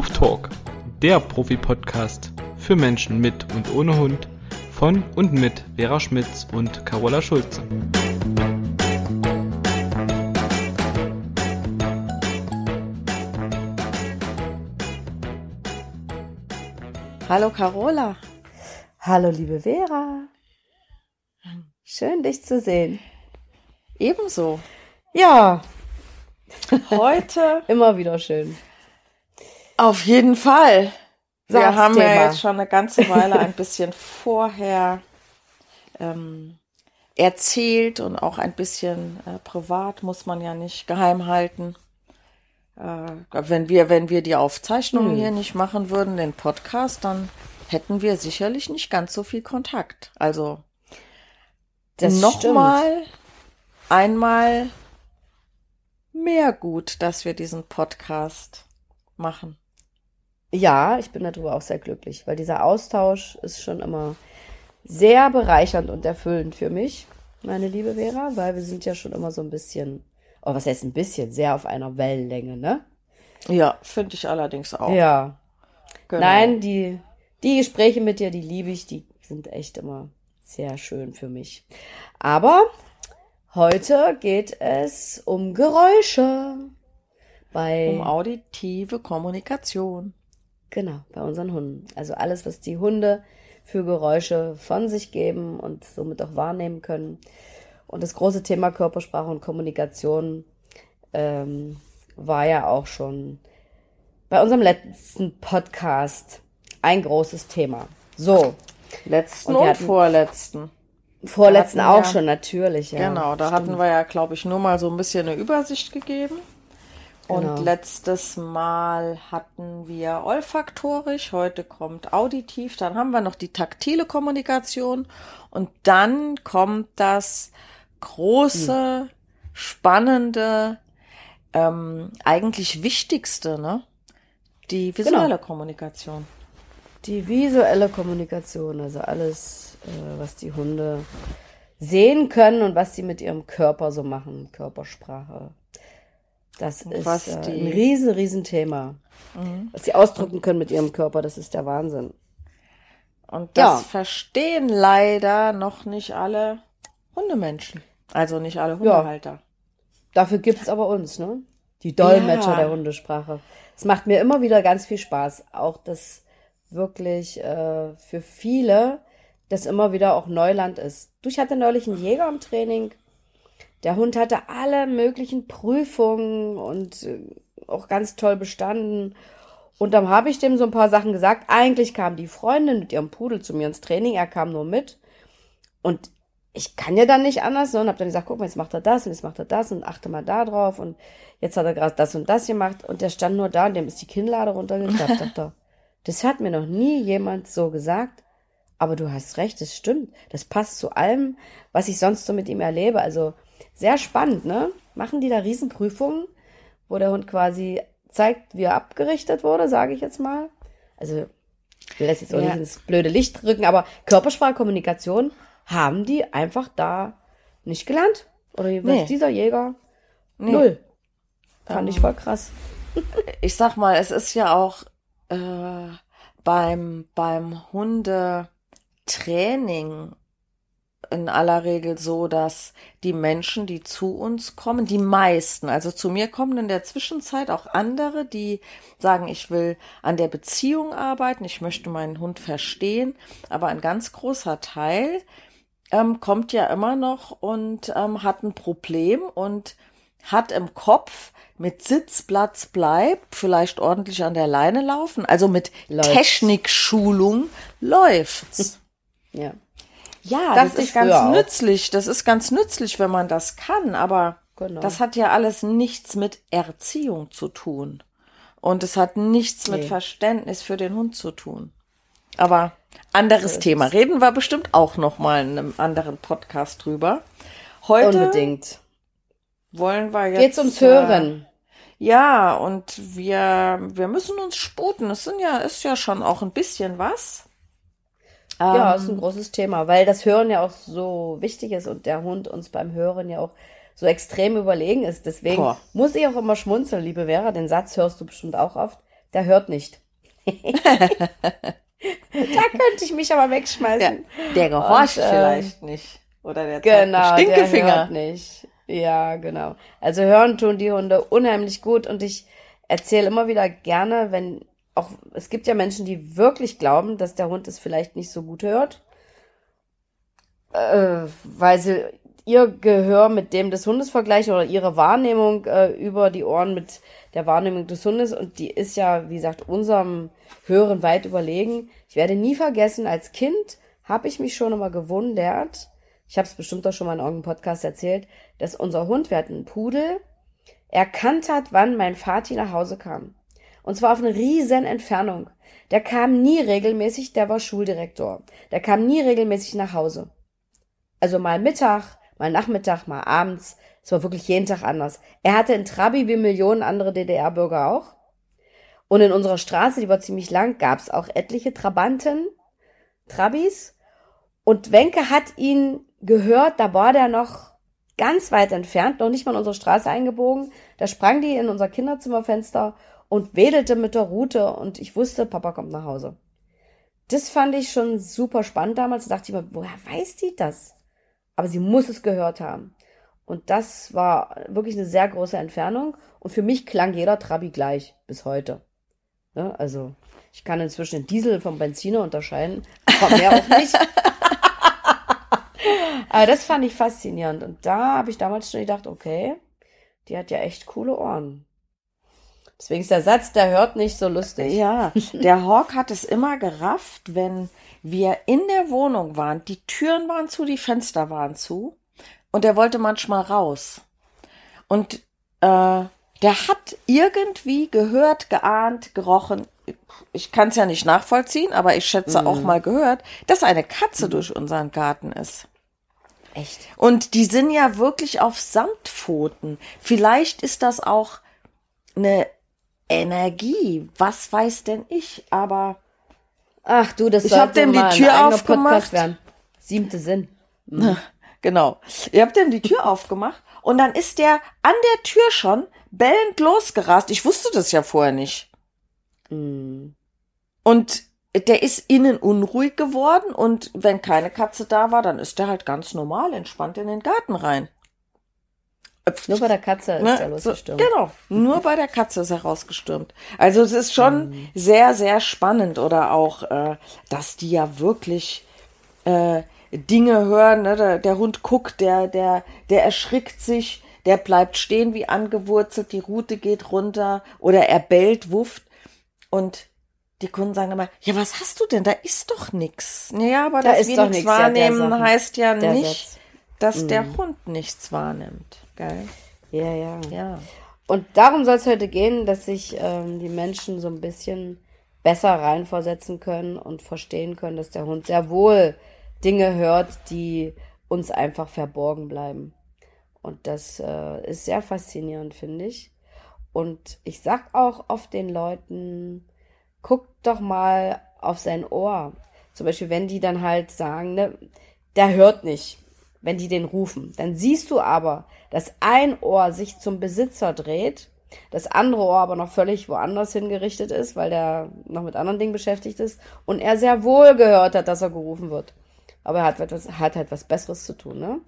Huftalk, der Profi-Podcast für Menschen mit und ohne Hund von und mit Vera Schmitz und Carola Schulze. Hallo Carola. Hallo liebe Vera. Schön dich zu sehen. Ebenso. Ja, Heute immer wieder schön. Auf jeden Fall. Wir Sag's haben ja jetzt schon eine ganze Weile ein bisschen vorher ähm, erzählt und auch ein bisschen äh, privat muss man ja nicht geheim halten. Äh, wenn wir, wenn wir die Aufzeichnungen Hm. hier nicht machen würden, den Podcast, dann hätten wir sicherlich nicht ganz so viel Kontakt. Also nochmal einmal mehr gut, dass wir diesen Podcast machen. Ja, ich bin darüber auch sehr glücklich, weil dieser Austausch ist schon immer sehr bereichernd und erfüllend für mich, meine liebe Vera, weil wir sind ja schon immer so ein bisschen, oh, was heißt ein bisschen, sehr auf einer Wellenlänge, ne? Ja, finde ich allerdings auch. Ja. Genau. Nein, die, die Gespräche mit dir, die liebe ich, die sind echt immer sehr schön für mich. Aber heute geht es um Geräusche. Bei, Um auditive Kommunikation. Genau, bei unseren Hunden. Also alles, was die Hunde für Geräusche von sich geben und somit auch wahrnehmen können. Und das große Thema Körpersprache und Kommunikation ähm, war ja auch schon bei unserem letzten Podcast ein großes Thema. So, Letzten Und und, vorletzten. vorletzten hatten auch wir- schon, natürlich. Ja, genau, da stimmt. hatten wir ja, glaube ich, nur mal so ein bisschen eine Übersicht gegeben. Und Genau. letztes Mal hatten wir olfaktorisch, heute kommt auditiv, dann haben wir noch die taktile Kommunikation und dann kommt das große, spannende, ähm, eigentlich wichtigste, ne? Die visuelle Genau. Kommunikation. Die visuelle Kommunikation, also alles, äh, was die Hunde sehen können und was sie mit ihrem Körper so machen, Körpersprache. Das Und ist was äh, ein riesen, riesen Thema. Was sie ausdrücken können mit ihrem Körper, das ist der Wahnsinn. Und das Ja. verstehen leider noch nicht alle Hundemenschen. Also nicht alle Hundehalter. Dafür gibt's aber uns, ne? Die Dolmetscher Ja. der Hundesprache. Es macht mir immer wieder ganz viel Spaß. Auch das wirklich äh, für viele das immer wieder auch Neuland ist. Du, ich hatte neulich einen Jäger im Training. Der Hund hatte alle möglichen Prüfungen und äh, auch ganz toll bestanden. Und dann habe ich dem so ein paar Sachen gesagt. Eigentlich kam die Freundin mit ihrem Pudel zu mir ins Training. Er kam nur mit. Und ich kann ja dann nicht anders, und habe dann gesagt, guck mal, jetzt macht er das und jetzt macht er das und achte mal da drauf und jetzt hat er gerade das und das gemacht und der stand nur da und dem ist die Kinnlade runtergeklappt. Dachte, er, das hat mir noch nie jemand so gesagt, aber du hast recht, das stimmt. Das passt zu allem, was ich sonst so mit ihm erlebe. Also sehr spannend, ne? Machen die da Riesenprüfungen, wo der Hund quasi zeigt, wie er abgerichtet wurde, sage ich jetzt mal. Also ich will das jetzt auch Ja. nicht ins blöde Licht drücken, aber Körpersprache, Kommunikation haben die einfach da nicht gelernt. Oder was Nee. dieser Jäger? Nee. Null. Fand ich voll krass. Ich sag mal, es ist ja auch äh, beim, beim Hundetraining in aller Regel so, dass die Menschen, die zu uns kommen, die meisten, also zu mir kommen in der Zwischenzeit auch andere, die sagen, ich will an der Beziehung arbeiten, ich möchte meinen Hund verstehen, aber ein ganz großer Teil ähm, kommt ja immer noch und ähm, hat ein Problem und hat im Kopf mit Sitz, Platz, bleibt, vielleicht ordentlich an der Leine laufen, also mit Läuft's. Technikschulung läuft's. Ja. Ja, das ich ist ganz auch. nützlich. Das ist ganz nützlich, wenn man das kann, aber Genau. das hat ja alles nichts mit Erziehung zu tun. Und es hat nichts mit Nee. Verständnis für den Hund zu tun. Aber anderes So Thema. Reden wir bestimmt auch noch mal in einem anderen Podcast drüber. Heute Unbedingt. wollen wir jetzt Geht's ums äh, Hören. Ja, und wir wir müssen uns sputen. Es sind ja ist ja schon auch ein bisschen was. Ja, Ähm, ist ein großes Thema, weil das Hören ja auch so wichtig ist und der Hund uns beim Hören ja auch so extrem überlegen ist. Deswegen Boah. muss ich auch immer schmunzeln, liebe Vera. Den Satz hörst du bestimmt auch oft. der hört nicht. da könnte ich mich aber wegschmeißen. Ja, der gehorcht Und, äh, vielleicht nicht. Oder der genau, Stinkefinger. Der hört nicht. Ja, genau. Also hören tun die Hunde unheimlich gut und ich erzähle immer wieder gerne, wenn auch, es gibt ja Menschen, die wirklich glauben, dass der Hund es vielleicht nicht so gut hört, äh, weil sie ihr Gehör mit dem des Hundes vergleichen oder ihre Wahrnehmung äh, über die Ohren mit der Wahrnehmung des Hundes und die ist ja, wie gesagt, unserem Hören weit überlegen. Ich werde nie vergessen, als Kind habe ich mich schon immer gewundert, ich habe es bestimmt auch schon mal in irgendeinem Podcast erzählt, dass unser Hund, wir hatten einen Pudel, erkannt hat, wann mein Vati nach Hause kam. Und zwar auf eine riesen Entfernung. Der kam nie regelmäßig, der war Schuldirektor. Der kam nie regelmäßig nach Hause. Also mal Mittag, mal Nachmittag, mal abends. Es war wirklich jeden Tag anders. Er hatte in Trabi wie Millionen andere DDR-Bürger auch. Und in unserer Straße, die war ziemlich lang, gab es auch etliche Trabanten, Trabis. Und Wenke hat ihn gehört, da war der noch ganz weit entfernt, noch nicht mal in unsere Straße eingebogen. Da sprang die in unser Kinderzimmerfenster und wedelte mit der Rute und ich wusste, Papa kommt nach Hause. Das fand ich schon super spannend damals. Da dachte ich mir, woher weiß die das? Aber sie muss es gehört haben. Und das war wirklich eine sehr große Entfernung. Und für mich klang jeder Trabi gleich bis heute. Ja, also ich kann inzwischen den Diesel vom Benziner unterscheiden, aber mehr auch nicht. aber das fand ich faszinierend. Und da habe ich damals schon gedacht, okay, die hat ja echt coole Ohren. Deswegen ist der Satz, der hört nicht so lustig. Ja, der Hawk hat es immer gerafft, wenn wir in der Wohnung waren. Die Türen waren zu, die Fenster waren zu. Und er wollte manchmal raus. Und äh, der hat irgendwie gehört, geahnt, gerochen. Ich kann es ja nicht nachvollziehen, aber ich schätze mhm. auch mal gehört, dass eine Katze mhm. durch unseren Garten ist. Echt? Und die sind ja wirklich auf Samtpfoten. Vielleicht ist das auch eine Energie. Was weiß denn ich? Aber ach du, das ich habe dem die Tür aufgemacht. Siebte Sinn. Mhm. Genau. Ihr habt dem die Tür aufgemacht und dann ist der an der Tür schon bellend losgerast. Ich wusste das ja vorher nicht. Mhm. Und der ist innen unruhig geworden und wenn keine Katze da war, dann ist der halt ganz normal entspannt in den Garten rein. Nur bei der Katze ist ne? er losgestürmt. So, genau, nur bei der Katze ist er rausgestürmt. Also es ist schon mhm. sehr, sehr spannend oder auch, äh, dass die ja wirklich äh, Dinge hören. Ne? Der, der Hund guckt, der, der, der erschrickt sich, der bleibt stehen wie angewurzelt, die Rute geht runter oder er bellt, wufft und die Kunden sagen immer, ja, was hast du denn? Da ist doch nix. Ja, aber da das wir nichts wahrnehmen ja, heißt ja nicht, Satz. dass mhm. der Hund nichts wahrnimmt. Geil. Ja, ja. Ja. Und darum soll es heute gehen, dass sich ähm, die Menschen so ein bisschen besser reinversetzen können und verstehen können, dass der Hund sehr wohl Dinge hört, die uns einfach verborgen bleiben. Und das äh, ist sehr faszinierend, finde ich. Und ich sag auch oft den Leuten, guckt doch mal auf sein Ohr. Zum Beispiel, wenn die dann halt sagen, ne, der hört nicht wenn die den rufen. Dann siehst du aber, dass ein Ohr sich zum Besitzer dreht, das andere Ohr aber noch völlig woanders hingerichtet ist, weil der noch mit anderen Dingen beschäftigt ist und er sehr wohl gehört hat, dass er gerufen wird. Aber er hat, etwas, hat halt was Besseres zu tun, ne?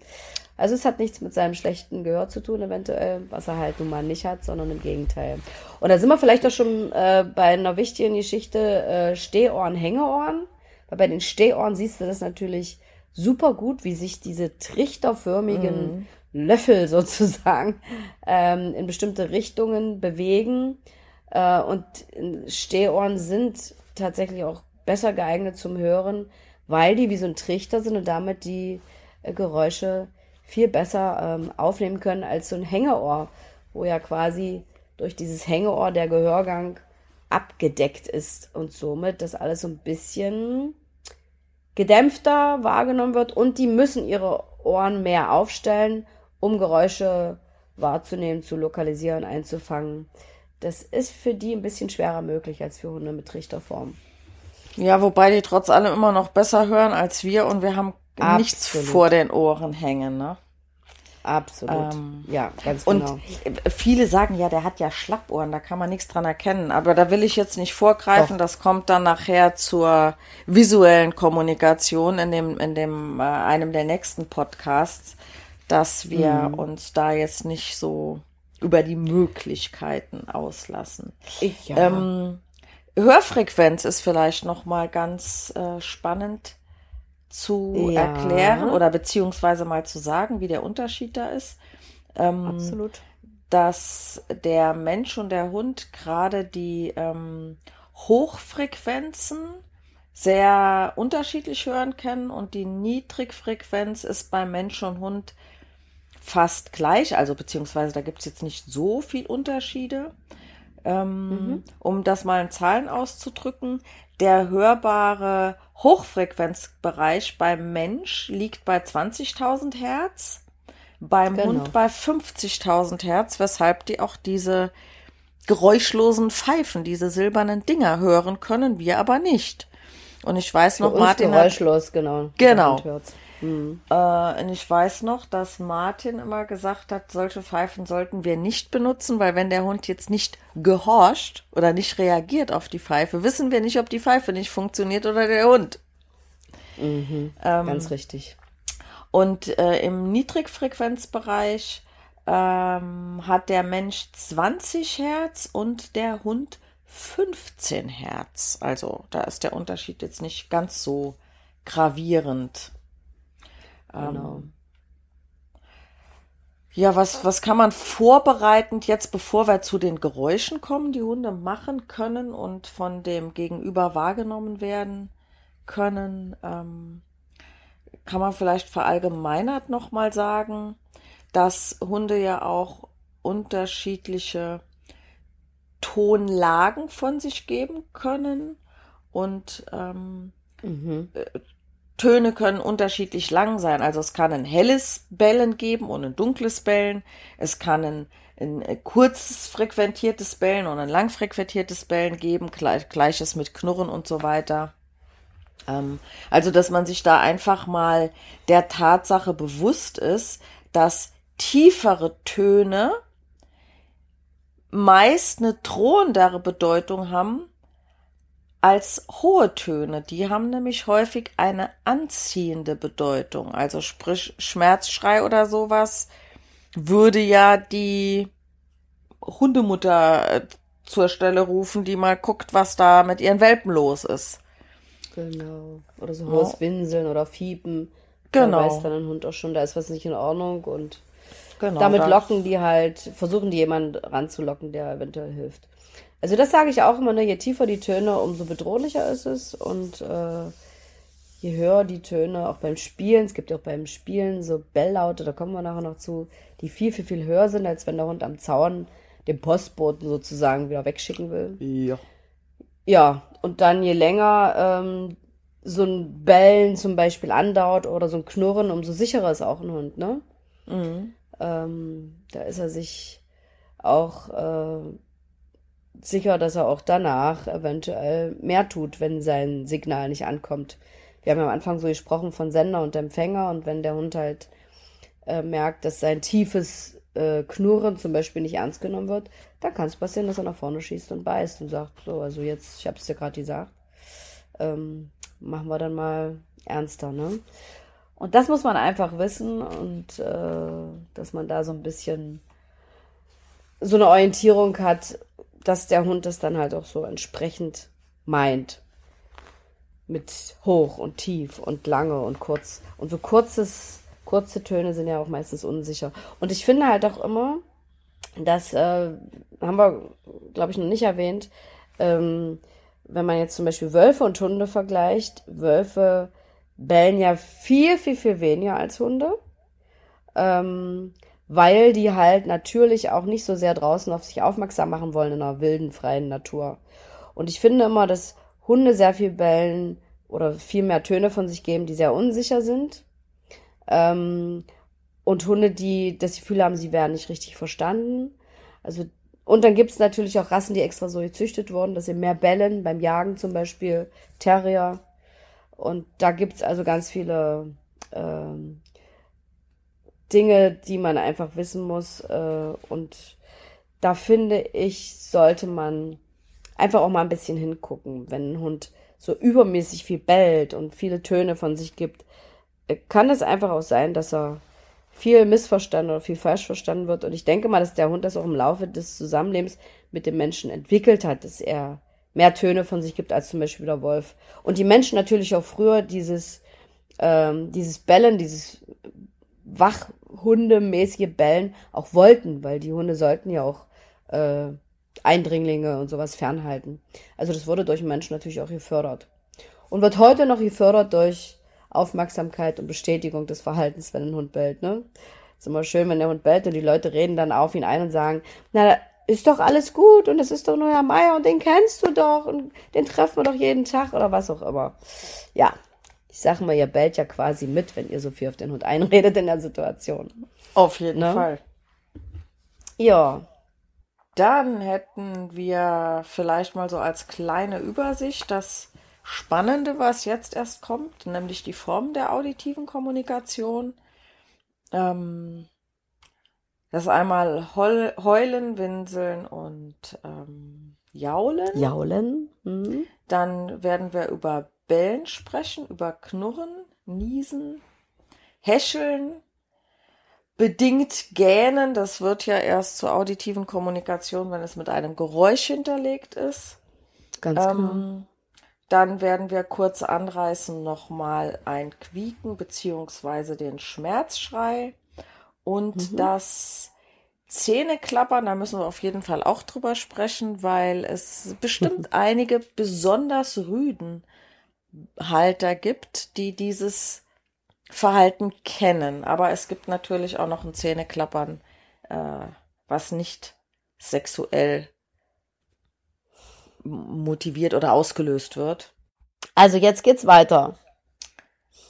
Also es hat nichts mit seinem schlechten Gehör zu tun, eventuell, was er halt nun mal nicht hat, sondern im Gegenteil. Und da sind wir vielleicht auch schon äh, bei einer wichtigen Geschichte äh, Stehohren, Hängeohren. Weil bei den Stehohren siehst du das natürlich super gut, wie sich diese trichterförmigen mhm. Löffel sozusagen ähm, in bestimmte Richtungen bewegen. Äh, und Stehohren sind tatsächlich auch besser geeignet zum Hören, weil die wie so ein Trichter sind und damit die äh, Geräusche viel besser ähm, aufnehmen können als so ein Hängeohr, wo ja quasi durch dieses Hängeohr der Gehörgang abgedeckt ist und somit das alles so ein bisschen gedämpfter wahrgenommen wird und die müssen ihre Ohren mehr aufstellen, um Geräusche wahrzunehmen, zu lokalisieren, einzufangen. Das ist für die ein bisschen schwerer möglich als für Hunde mit Trichterform. Ja, wobei die trotz allem immer noch besser hören als wir und wir haben Absolut. nichts vor den Ohren hängen, ne? Absolut. Ähm, ja, ganz genau. Und viele sagen ja, der hat ja Schlappohren, da kann man nichts dran erkennen. Aber da will ich jetzt nicht vorgreifen. Doch. Das kommt dann nachher zur visuellen Kommunikation in dem, in dem, äh, einem der nächsten Podcasts, dass wir mhm. uns da jetzt nicht so über die Möglichkeiten auslassen. Ich, ja. Ähm, Hörfrequenz ist vielleicht noch mal ganz äh, spannend zu ja. erklären oder beziehungsweise mal zu sagen, wie der Unterschied da ist. Ähm, Absolut. Dass der Mensch und der Hund gerade die ähm, Hochfrequenzen sehr unterschiedlich hören können und die Niedrigfrequenz ist beim Mensch und Hund fast gleich, also beziehungsweise da gibt es jetzt nicht so viel Unterschiede. Ähm, mhm. Um das mal in Zahlen auszudrücken, der hörbare Hochfrequenzbereich beim Mensch liegt bei 20.000 Hertz, beim genau. Hund bei 50.000 Hertz, weshalb die auch diese geräuschlosen Pfeifen, diese silbernen Dinger hören können, wir aber nicht. Und ich weiß Für noch, Martin. Geräuschlos, hat, genau. Genau. Mhm. Äh, und ich weiß noch, dass Martin immer gesagt hat, solche Pfeifen sollten wir nicht benutzen, weil wenn der Hund jetzt nicht gehorcht oder nicht reagiert auf die Pfeife, wissen wir nicht, ob die Pfeife nicht funktioniert oder der Hund. Mhm, ähm, ganz richtig. Und äh, im Niedrigfrequenzbereich ähm, hat der Mensch 20 Hertz und der Hund 15 Hertz. Also da ist der Unterschied jetzt nicht ganz so gravierend. Genau. Ähm, ja, was, was kann man vorbereitend jetzt, bevor wir zu den Geräuschen kommen, die Hunde machen können und von dem Gegenüber wahrgenommen werden können? Ähm, kann man vielleicht verallgemeinert nochmal sagen, dass Hunde ja auch unterschiedliche Tonlagen von sich geben können und ähm, mhm. Töne können unterschiedlich lang sein. Also es kann ein helles Bellen geben und ein dunkles Bellen. Es kann ein, ein kurzes frequentiertes Bellen und ein lang frequentiertes Bellen geben. Gleiches mit Knurren und so weiter. Ähm, also, dass man sich da einfach mal der Tatsache bewusst ist, dass tiefere Töne meist eine drohendere Bedeutung haben als hohe Töne. Die haben nämlich häufig eine anziehende Bedeutung. Also sprich Schmerzschrei oder sowas würde ja die Hundemutter äh, zur Stelle rufen, die mal guckt, was da mit ihren Welpen los ist. Genau. Oder so hohes Winseln oder Fiepen. Genau. Da weiß dann ein Hund auch schon, da ist was nicht in Ordnung und genau, damit locken die halt, versuchen die jemanden ranzulocken, der eventuell hilft. Also das sage ich auch immer, ne? je tiefer die Töne, umso bedrohlicher ist es und äh, je höher die Töne, auch beim Spielen, es gibt ja auch beim Spielen so Belllaute, da kommen wir nachher noch zu, die viel, viel, viel höher sind, als wenn der Hund am Zaun den Postboten sozusagen wieder wegschicken will. Ja. Ja, und dann je länger ähm, so ein Bellen zum Beispiel andauert oder so ein Knurren, umso sicherer ist auch ein Hund, ne? Mhm. Ähm, da ist er sich auch äh, sicher, dass er auch danach eventuell mehr tut, wenn sein Signal nicht ankommt. Wir haben am Anfang so gesprochen von Sender und Empfänger und wenn der Hund halt äh, merkt, dass sein tiefes äh, Knurren zum Beispiel nicht ernst genommen wird, dann kann es passieren, dass er nach vorne schießt und beißt und sagt, so, also jetzt, ich habe es dir gerade gesagt, ähm, machen wir dann mal ernster, ne? Und das muss man einfach wissen und äh, dass man da so ein bisschen so eine Orientierung hat, dass der Hund das dann halt auch so entsprechend meint. Mit hoch und tief und lange und kurz. Und so kurzes, kurze Töne sind ja auch meistens unsicher. Und ich finde halt auch immer, das äh, haben wir, glaube ich, noch nicht erwähnt, ähm, wenn man jetzt zum Beispiel Wölfe und Hunde vergleicht, Wölfe bellen ja viel, viel, viel weniger als Hunde. Ähm, weil die halt natürlich auch nicht so sehr draußen auf sich aufmerksam machen wollen in einer wilden, freien Natur. Und ich finde immer, dass Hunde sehr viel bellen oder viel mehr Töne von sich geben, die sehr unsicher sind. Ähm, und Hunde, die das Gefühl haben, sie werden nicht richtig verstanden. Also, und dann gibt es natürlich auch Rassen, die extra so gezüchtet wurden, dass sie mehr bellen, beim Jagen zum Beispiel, Terrier. Und da gibt es also ganz viele ähm, Dinge, die man einfach wissen muss. Äh, und da finde ich, sollte man einfach auch mal ein bisschen hingucken, wenn ein Hund so übermäßig viel bellt und viele Töne von sich gibt, äh, kann es einfach auch sein, dass er viel missverstanden oder viel falsch verstanden wird. Und ich denke mal, dass der Hund das auch im Laufe des Zusammenlebens mit dem Menschen entwickelt hat, dass er mehr Töne von sich gibt als zum Beispiel der Wolf. Und die Menschen natürlich auch früher dieses, ähm, dieses Bellen, dieses wachhundemäßige Bellen auch wollten, weil die Hunde sollten ja auch äh, Eindringlinge und sowas fernhalten. Also das wurde durch Menschen natürlich auch gefördert. Und wird heute noch gefördert durch Aufmerksamkeit und Bestätigung des Verhaltens, wenn ein Hund bellt. Ne? Ist immer schön, wenn der Hund bellt und die Leute reden dann auf ihn ein und sagen, na, ist doch alles gut und es ist doch nur Herr Meier und den kennst du doch und den treffen wir doch jeden Tag oder was auch immer. Ja, ich sag mal, ihr bellt ja quasi mit, wenn ihr so viel auf den Hund einredet in der Situation. Auf jeden ne? Fall. Ja. Dann hätten wir vielleicht mal so als kleine Übersicht das Spannende, was jetzt erst kommt, nämlich die Form der auditiven Kommunikation. Ähm, das ist einmal Heul, Heulen, Winseln und ähm, Jaulen. Jaulen. Mhm. Dann werden wir über Bellen sprechen, über Knurren, Niesen, Häscheln, bedingt Gähnen. Das wird ja erst zur auditiven Kommunikation, wenn es mit einem Geräusch hinterlegt ist. Ganz ähm, genau. Dann werden wir kurz anreißen nochmal ein Quieken beziehungsweise den Schmerzschrei und mhm. das Zähneklappern, da müssen wir auf jeden Fall auch drüber sprechen, weil es bestimmt einige besonders rüden Halter gibt, die dieses Verhalten kennen. Aber es gibt natürlich auch noch ein Zähneklappern, äh, was nicht sexuell motiviert oder ausgelöst wird. Also jetzt geht's weiter.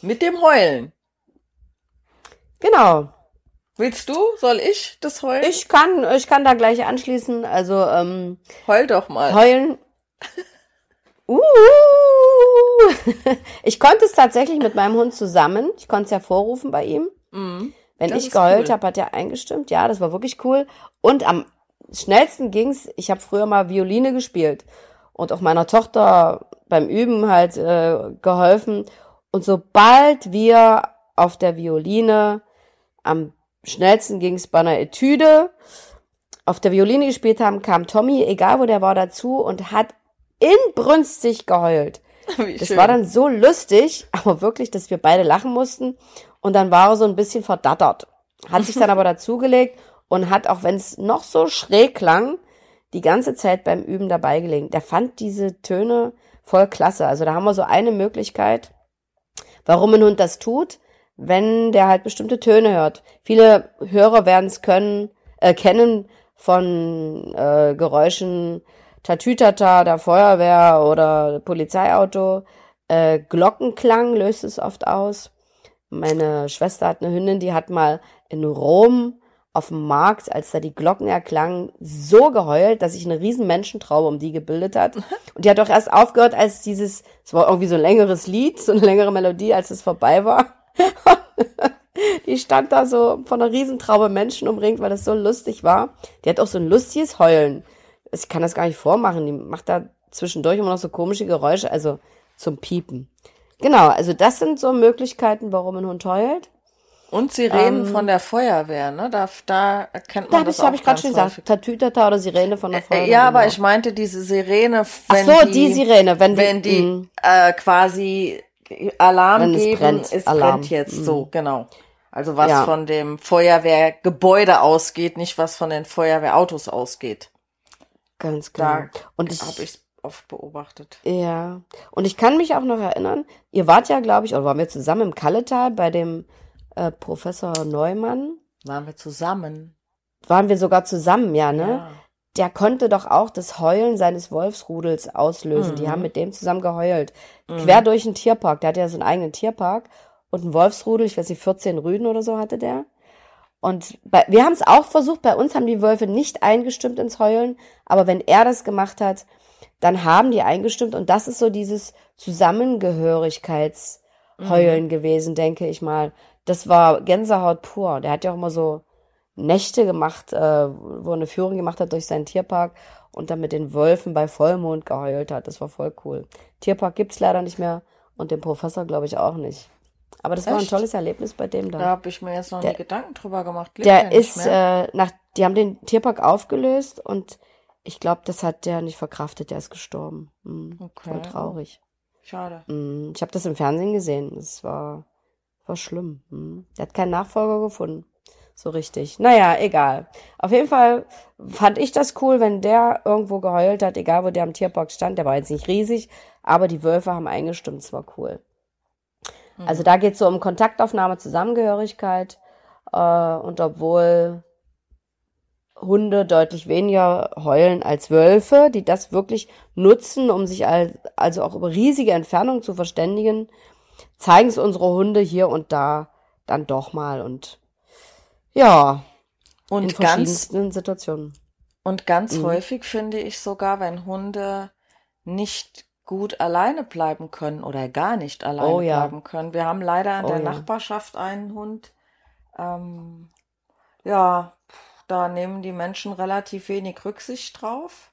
Mit dem Heulen. Genau. Willst du? Soll ich das heulen? Ich kann, ich kann da gleich anschließen. Also ähm, heul doch mal. Heulen. Uh, ich konnte es tatsächlich mit meinem Hund zusammen. Ich konnte es hervorrufen bei ihm. Mhm, Wenn ich geheult cool. habe, hat er eingestimmt. Ja, das war wirklich cool. Und am schnellsten ging's. Ich habe früher mal Violine gespielt und auch meiner Tochter beim Üben halt äh, geholfen. Und sobald wir auf der Violine am schnellsten ging's bei einer Etüde auf der Violine gespielt haben, kam Tommy, egal wo der war, dazu und hat inbrünstig geheult. Wie das schön. war dann so lustig, aber wirklich, dass wir beide lachen mussten. Und dann war er so ein bisschen verdattert. Hat sich dann aber dazugelegt und hat, auch wenn es noch so schräg klang, die ganze Zeit beim Üben dabei gelegen. Der fand diese Töne voll klasse. Also da haben wir so eine Möglichkeit, warum ein Hund das tut, wenn der halt bestimmte Töne hört. Viele Hörer werden es können, äh, kennen von äh, Geräuschen Tatütata der Feuerwehr oder Polizeiauto. Äh, Glockenklang löst es oft aus. Meine Schwester hat eine Hündin, die hat mal in Rom auf dem Markt, als da die Glocken erklangen, so geheult, dass sich eine riesen Menschentraube um die gebildet hat. Und die hat doch erst aufgehört, als dieses, es war irgendwie so ein längeres Lied, so eine längere Melodie, als es vorbei war. die stand da so von einer Riesentraube Menschen umringt, weil das so lustig war. Die hat auch so ein lustiges Heulen. Ich kann das gar nicht vormachen. Die macht da zwischendurch immer noch so komische Geräusche, also zum Piepen. Genau, also das sind so Möglichkeiten, warum ein Hund heult. Und Sirenen ähm, von der Feuerwehr, ne? Da, da erkennt man da das auch habe ich gerade schon gesagt. Tatütata oder Sirene von der äh, Feuerwehr. ja, aber genau. ich meinte diese Sirene, wenn Ach so, die, die Sirene, wenn, wenn die, die äh, quasi Alarm wenn geben, es brennt, es Alarm. brennt jetzt mhm. so, genau. Also was ja. von dem Feuerwehrgebäude ausgeht, nicht was von den Feuerwehrautos ausgeht. Ganz klar. Da und ich habe ich oft beobachtet. Ja. Und ich kann mich auch noch erinnern, ihr wart ja, glaube ich, oder waren wir zusammen im Kalletal bei dem äh, Professor Neumann. Waren wir zusammen? Waren wir sogar zusammen, ja, ne? Ja. Der konnte doch auch das Heulen seines Wolfsrudels auslösen. Mhm. Die haben mit dem zusammen geheult. Mhm. Quer durch den Tierpark. Der hat ja so einen eigenen Tierpark. Und ein Wolfsrudel, ich weiß nicht, 14 Rüden oder so hatte der. Und bei, wir haben es auch versucht. Bei uns haben die Wölfe nicht eingestimmt ins Heulen. Aber wenn er das gemacht hat, dann haben die eingestimmt. Und das ist so dieses Zusammengehörigkeitsheulen mhm. gewesen, denke ich mal das war Gänsehaut pur. Der hat ja auch immer so Nächte gemacht, äh, wo er eine Führung gemacht hat durch seinen Tierpark und dann mit den Wölfen bei Vollmond geheult hat. Das war voll cool. Tierpark gibt's leider nicht mehr und den Professor glaube ich auch nicht. Aber das Echt? war ein tolles Erlebnis bei dem da. Da habe ich mir jetzt noch der, nie Gedanken drüber gemacht. Lebt der ist äh, nach, die haben den Tierpark aufgelöst und ich glaube, das hat der nicht verkraftet. Der ist gestorben. Mhm. Okay. Voll traurig. Schade. Mhm. Ich habe das im Fernsehen gesehen. Das war war schlimm. Mhm. Der hat keinen Nachfolger gefunden. So richtig. Naja, egal. Auf jeden Fall fand ich das cool, wenn der irgendwo geheult hat, egal wo der am Tierpark stand. Der war jetzt nicht riesig, aber die Wölfe haben eingestimmt. Es war cool. Mhm. Also da geht es so um Kontaktaufnahme, Zusammengehörigkeit. Äh, und obwohl Hunde deutlich weniger heulen als Wölfe, die das wirklich nutzen, um sich also auch über riesige Entfernungen zu verständigen, zeigen es unsere Hunde hier und da dann doch mal und ja, und in verschiedensten ganz, Situationen. Und ganz mhm. häufig finde ich sogar, wenn Hunde nicht gut alleine bleiben können oder gar nicht alleine oh, ja. bleiben können. Wir haben leider in oh, der ja. Nachbarschaft einen Hund. Ähm, ja, da nehmen die Menschen relativ wenig Rücksicht drauf.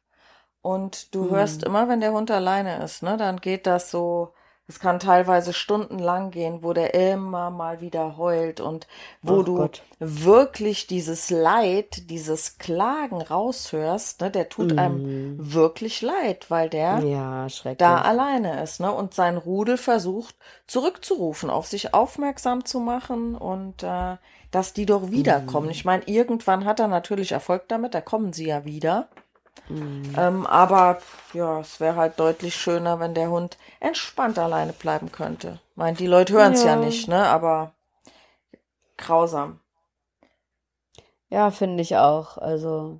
Und du mhm. hörst immer, wenn der Hund alleine ist, ne, dann geht das so es kann teilweise stundenlang gehen, wo der immer mal wieder heult und wo Ach du Gott. wirklich dieses Leid, dieses Klagen raushörst, ne, der tut mm. einem wirklich leid, weil der ja, da alleine ist, ne, und sein Rudel versucht zurückzurufen, auf sich aufmerksam zu machen und äh, dass die doch wiederkommen. Mm. Ich meine, irgendwann hat er natürlich Erfolg damit, da kommen sie ja wieder. Mhm. Ähm, aber ja, es wäre halt deutlich schöner, wenn der Hund entspannt alleine bleiben könnte. Ich meine, die Leute hören es ja. ja nicht, ne? Aber grausam. Ja, finde ich auch. Also,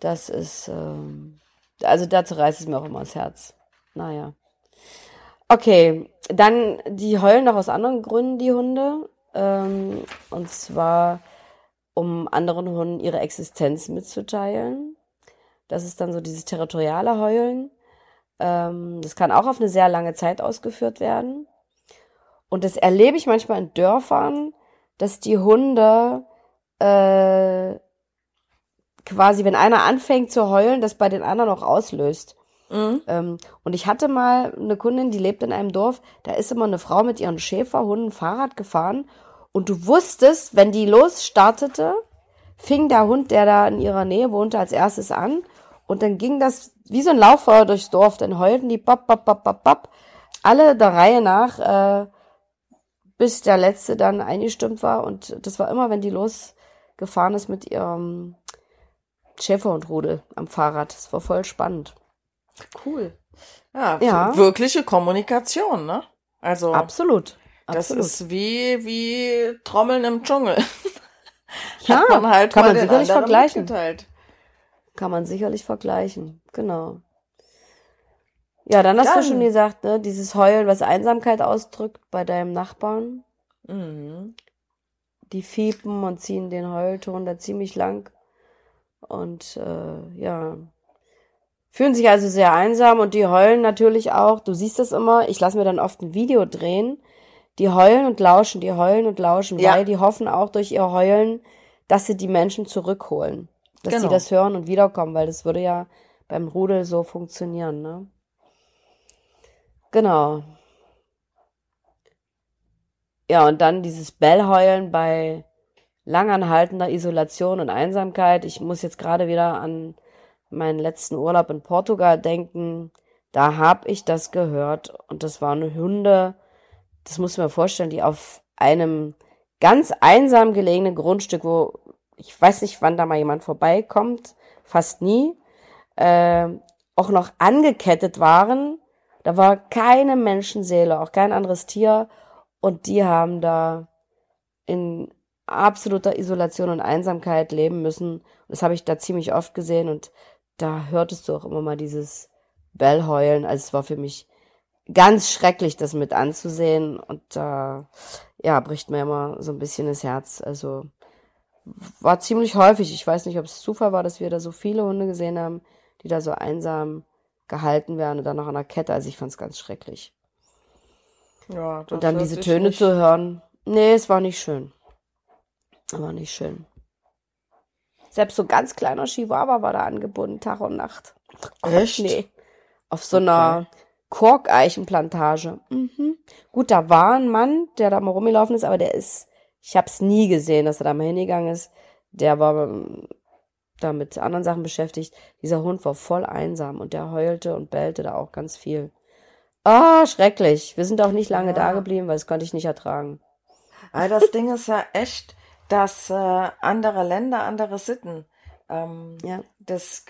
das ist, ähm, also dazu reißt es mir auch immer das Herz. Naja. Okay, dann, die heulen noch aus anderen Gründen, die Hunde. Ähm, und zwar, um anderen Hunden ihre Existenz mitzuteilen. Das ist dann so dieses territoriale Heulen. Ähm, das kann auch auf eine sehr lange Zeit ausgeführt werden. Und das erlebe ich manchmal in Dörfern, dass die Hunde äh, quasi, wenn einer anfängt zu heulen, das bei den anderen auch auslöst. Mhm. Ähm, und ich hatte mal eine Kundin, die lebt in einem Dorf, da ist immer eine Frau mit ihren Schäferhunden Fahrrad gefahren und du wusstest, wenn die losstartete, fing der Hund, der da in ihrer Nähe wohnte, als erstes an und dann ging das wie so ein Lauffeuer durchs Dorf. Dann heulten die bap, bap, bap, bap, bap, alle der Reihe nach, äh, bis der letzte dann eingestimmt war. Und das war immer, wenn die losgefahren ist mit ihrem Schäferhundrudel am Fahrrad. Das war voll spannend. Cool. Ja, ja. wirkliche Kommunikation, ne? Also. Absolut. Das Absolut. ist wie, wie Trommeln im Dschungel. ja, man halt kann man sicherlich vergleichen. Mitgeteilt. Kann man sicherlich vergleichen. Genau. Ja, dann hast dann. du schon gesagt, ne, dieses Heulen, was Einsamkeit ausdrückt bei deinem Nachbarn. Mhm. Die fiepen und ziehen den Heulton da ziemlich lang. Und äh, ja, fühlen sich also sehr einsam und die heulen natürlich auch. Du siehst das immer. Ich lasse mir dann oft ein Video drehen. Die heulen und lauschen, die heulen und lauschen, ja. weil die hoffen auch durch ihr Heulen, dass sie die Menschen zurückholen dass genau. sie das hören und wiederkommen, weil das würde ja beim Rudel so funktionieren, ne? Genau. Ja, und dann dieses Bellheulen bei langanhaltender Isolation und Einsamkeit. Ich muss jetzt gerade wieder an meinen letzten Urlaub in Portugal denken. Da habe ich das gehört und das waren Hunde, das muss ich mir vorstellen, die auf einem ganz einsam gelegenen Grundstück, wo ich weiß nicht, wann da mal jemand vorbeikommt, fast nie, äh, auch noch angekettet waren. Da war keine Menschenseele, auch kein anderes Tier. Und die haben da in absoluter Isolation und Einsamkeit leben müssen. Das habe ich da ziemlich oft gesehen und da hörtest du auch immer mal dieses Bellheulen. Also es war für mich ganz schrecklich, das mit anzusehen und da äh, ja bricht mir immer so ein bisschen das Herz. Also war ziemlich häufig. Ich weiß nicht, ob es Zufall war, dass wir da so viele Hunde gesehen haben, die da so einsam gehalten werden und dann noch an der Kette. Also ich fand es ganz schrecklich. Ja, und dann diese Töne nicht... zu hören. Nee, es war nicht schön. War nicht schön. Selbst so ganz kleiner Chihuahua war da angebunden, Tag und Nacht. Echt? Nee. Auf so einer Korkeichenplantage. Mhm. Gut, da war ein Mann, der da mal rumgelaufen ist, aber der ist, ich habe es nie gesehen, dass er da mal hingegangen ist. Der war da mit anderen Sachen beschäftigt. Dieser Hund war voll einsam und der heulte und bellte da auch ganz viel. Ah, schrecklich. Wir sind auch nicht lange Ja. da geblieben, weil das konnte ich nicht ertragen. Aber das Ding ist ja echt, dass äh, andere Länder, andere Sitten. Ähm, Ja. das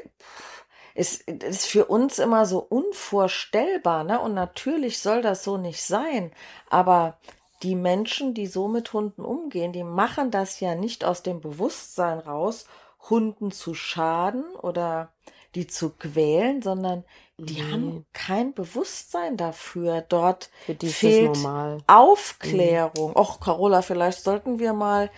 ist, ist für uns immer so unvorstellbar, ne? Und natürlich soll das so nicht sein. Aber die Menschen, die so mit Hunden umgehen, die machen das ja nicht aus dem Bewusstsein raus, Hunden zu schaden oder die zu quälen, sondern die Nee. haben kein Bewusstsein dafür. Dort fehlt normal. Aufklärung. Och, Carola, vielleicht sollten wir mal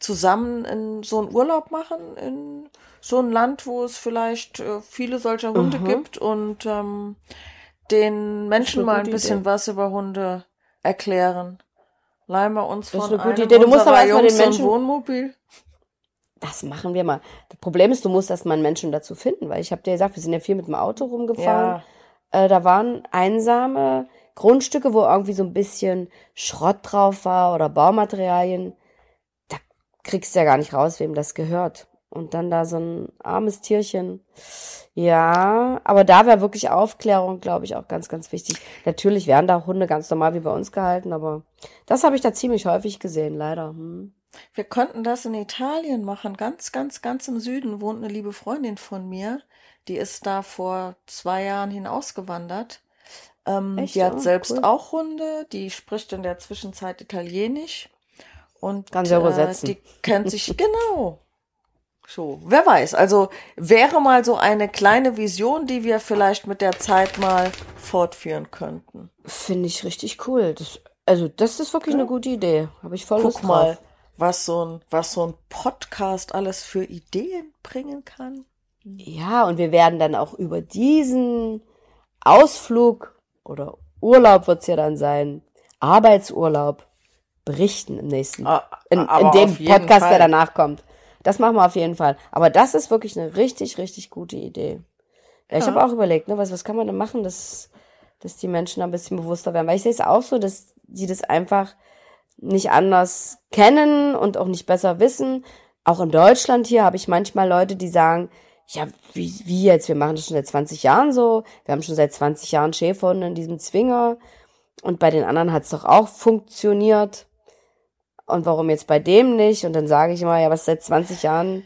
zusammen in so einen Urlaub machen, in so ein Land, wo es vielleicht äh, viele solcher Hunde Mhm. gibt und ähm, den Menschen mal ein bisschen Idee. was über Hunde erklären. Leihen wir uns Das ist von eine gute Idee. Du musst aber erstmal den Menschen- Wohnmobil. Das machen wir mal. Das Problem ist, du musst erstmal einen Menschen dazu finden, weil ich habe dir gesagt, wir sind ja viel mit dem Auto rumgefahren. Ja, Äh, da waren einsame Grundstücke, wo irgendwie so ein bisschen Schrott drauf war oder Baumaterialien. Da kriegst du ja gar nicht raus, wem das gehört. Und dann da so ein armes Tierchen. Ja, aber da wäre wirklich Aufklärung, glaube ich, auch ganz, ganz wichtig. Natürlich werden da Hunde ganz normal wie bei uns gehalten, aber das habe ich da ziemlich häufig gesehen, leider. Hm. wir könnten das in Italien machen. Ganz, ganz, ganz im Süden wohnt eine liebe Freundin von mir. Die ist da vor zwei Jahren hinausgewandert. Ähm, Echt? die hat Oh, selbst cool. auch Hunde. Die spricht in der Zwischenzeit Italienisch. Und Kann sie äh, die kennt sich genau. So, wer weiß. Also wäre mal so eine kleine Vision, die wir vielleicht mit der Zeit mal fortführen könnten. Finde ich richtig cool. Das, also, das ist wirklich eine gute Idee. Habe ich voll Lust Guck mal, drauf. was so ein, was so ein Podcast alles für Ideen bringen kann. Ja, und wir werden dann auch über diesen Ausflug oder Urlaub wird's ja dann sein, Arbeitsurlaub, berichten im nächsten, Ah, in, in dem Podcast, Fall. der danach kommt. Das machen wir auf jeden Fall. Aber das ist wirklich eine richtig, richtig gute Idee. Ja, ich habe auch überlegt, ne, was, was kann man denn machen, dass, dass die Menschen ein bisschen bewusster werden. Weil ich sehe es auch so, dass die das einfach nicht anders kennen und auch nicht besser wissen. Auch in Deutschland hier habe ich manchmal Leute, die sagen, ja, wie, wie jetzt? Wir machen das schon seit 20 Jahren so. Wir haben schon seit 20 Jahren Schäferhunde in diesem Zwinger. Und bei den anderen hat es doch auch funktioniert. Und warum jetzt bei dem nicht? Und dann sage ich immer, ja, was seit 20 Jahren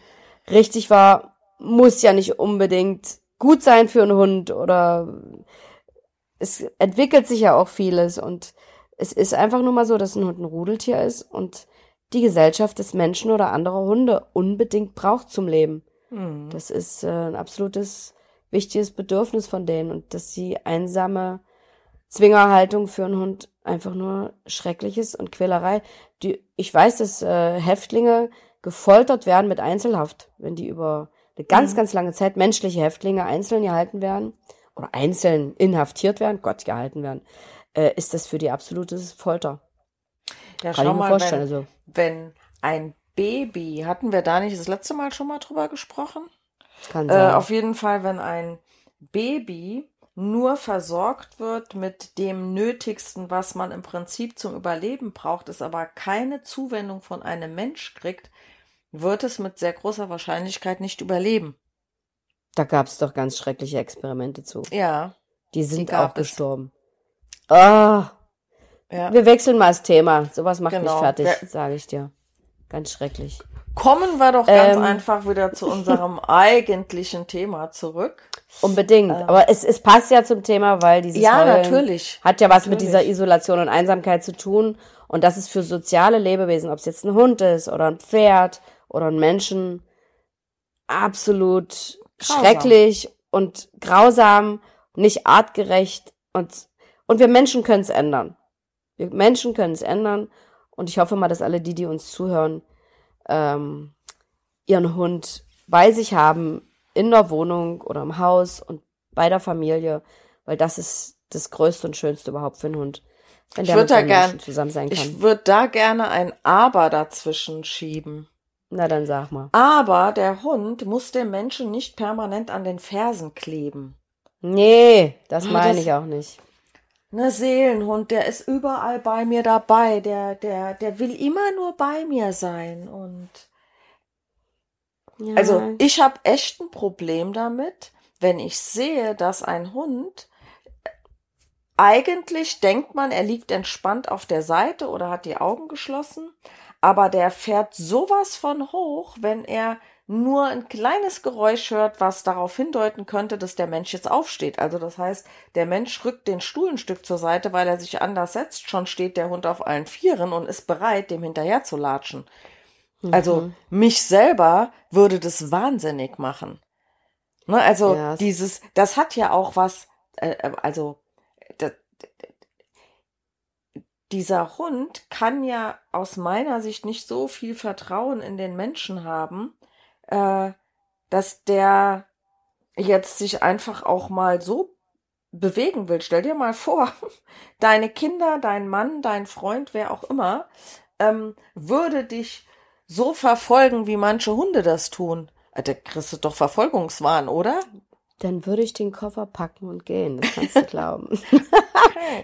richtig war, muss ja nicht unbedingt gut sein für einen Hund oder es entwickelt sich ja auch vieles und es ist einfach nur mal so, dass ein Hund ein Rudeltier ist und die Gesellschaft des Menschen oder anderer Hunde unbedingt braucht zum Leben. Hm. Das ist äh, ein absolutes wichtiges Bedürfnis von denen und dass die einsame Zwingerhaltung für einen Hund einfach nur schrecklich ist und Quälerei. Die, ich weiß, dass äh, Häftlinge gefoltert werden mit Einzelhaft, wenn die über eine ganz, Mhm. ganz lange Zeit menschliche Häftlinge einzeln gehalten werden oder einzeln inhaftiert werden, Gott gehalten werden, äh, ist das für die absolute Folter. Ja, Kann schau ich mir mal, vorstellen. wenn, Also, wenn ein Baby, hatten wir da nicht das letzte Mal schon mal drüber gesprochen? kann Äh, sein. auf jeden Fall, wenn ein Baby nur versorgt wird mit dem Nötigsten, was man im Prinzip zum Überleben braucht, es aber keine Zuwendung von einem Mensch kriegt, wird es mit sehr großer Wahrscheinlichkeit nicht überleben. da gab es doch ganz schreckliche Experimente zu. Ja, Die sind gab auch es. gestorben. Ah, ja. wir wechseln mal das Thema. Sowas macht Genau. mich fertig, sage ich dir. Ganz schrecklich. Kommen wir doch ganz Ähm. einfach wieder zu unserem eigentlichen Thema zurück. Unbedingt. Ähm. Aber es, es passt ja zum Thema, weil dieses Ja, Heulen natürlich. hat ja was mit Natürlich. dieser Isolation und Einsamkeit zu tun. Und das ist für soziale Lebewesen, ob es jetzt ein Hund ist oder ein Pferd oder ein Menschen, absolut Grausam. schrecklich und grausam, nicht artgerecht. Und, und wir Menschen können es ändern. Wir Menschen können es ändern. Und ich hoffe mal, dass alle die, die uns zuhören, ähm, ihren Hund bei sich haben, in der Wohnung oder im Haus und bei der Familie, weil das ist das Größte und Schönste überhaupt für einen Hund. wenn Ich der würd mit da gern- zusammen sein kann. Ich würde da gerne ein Aber dazwischen schieben. Na, dann sag mal. Aber der Hund muss dem Menschen nicht permanent an den Fersen kleben. Nee, das Ah, meine ich auch nicht. Ne Seelenhund, der ist überall bei mir dabei, der, der, der will immer nur bei mir sein. Und Also ich habe echt ein Problem damit, wenn ich sehe, dass ein Hund eigentlich denkt man, er liegt entspannt auf der Seite oder hat die Augen geschlossen, aber der fährt sowas von hoch, wenn er nur ein kleines Geräusch hört, was darauf hindeuten könnte, dass der Mensch jetzt aufsteht. Also das heißt, der Mensch rückt den Stuhl ein Stück zur Seite, weil er sich anders setzt. Schon steht der Hund auf allen Vieren und ist bereit, dem hinterher zu latschen. Also Mhm. mich selber würde das wahnsinnig machen. Ne, also Ja, es- dieses, das hat ja auch was, äh, äh, also da- dieser Hund kann ja aus meiner Sicht nicht so viel Vertrauen in den Menschen haben, äh, dass der jetzt sich einfach auch mal so bewegen will. Stell dir mal vor, deine Kinder, dein Mann, dein Freund, wer auch immer, ähm, würde dich so verfolgen, wie manche Hunde das tun. Äh, Da kriegst du doch Verfolgungswahn, oder? Dann würde ich den Koffer packen und gehen, das kannst du glauben.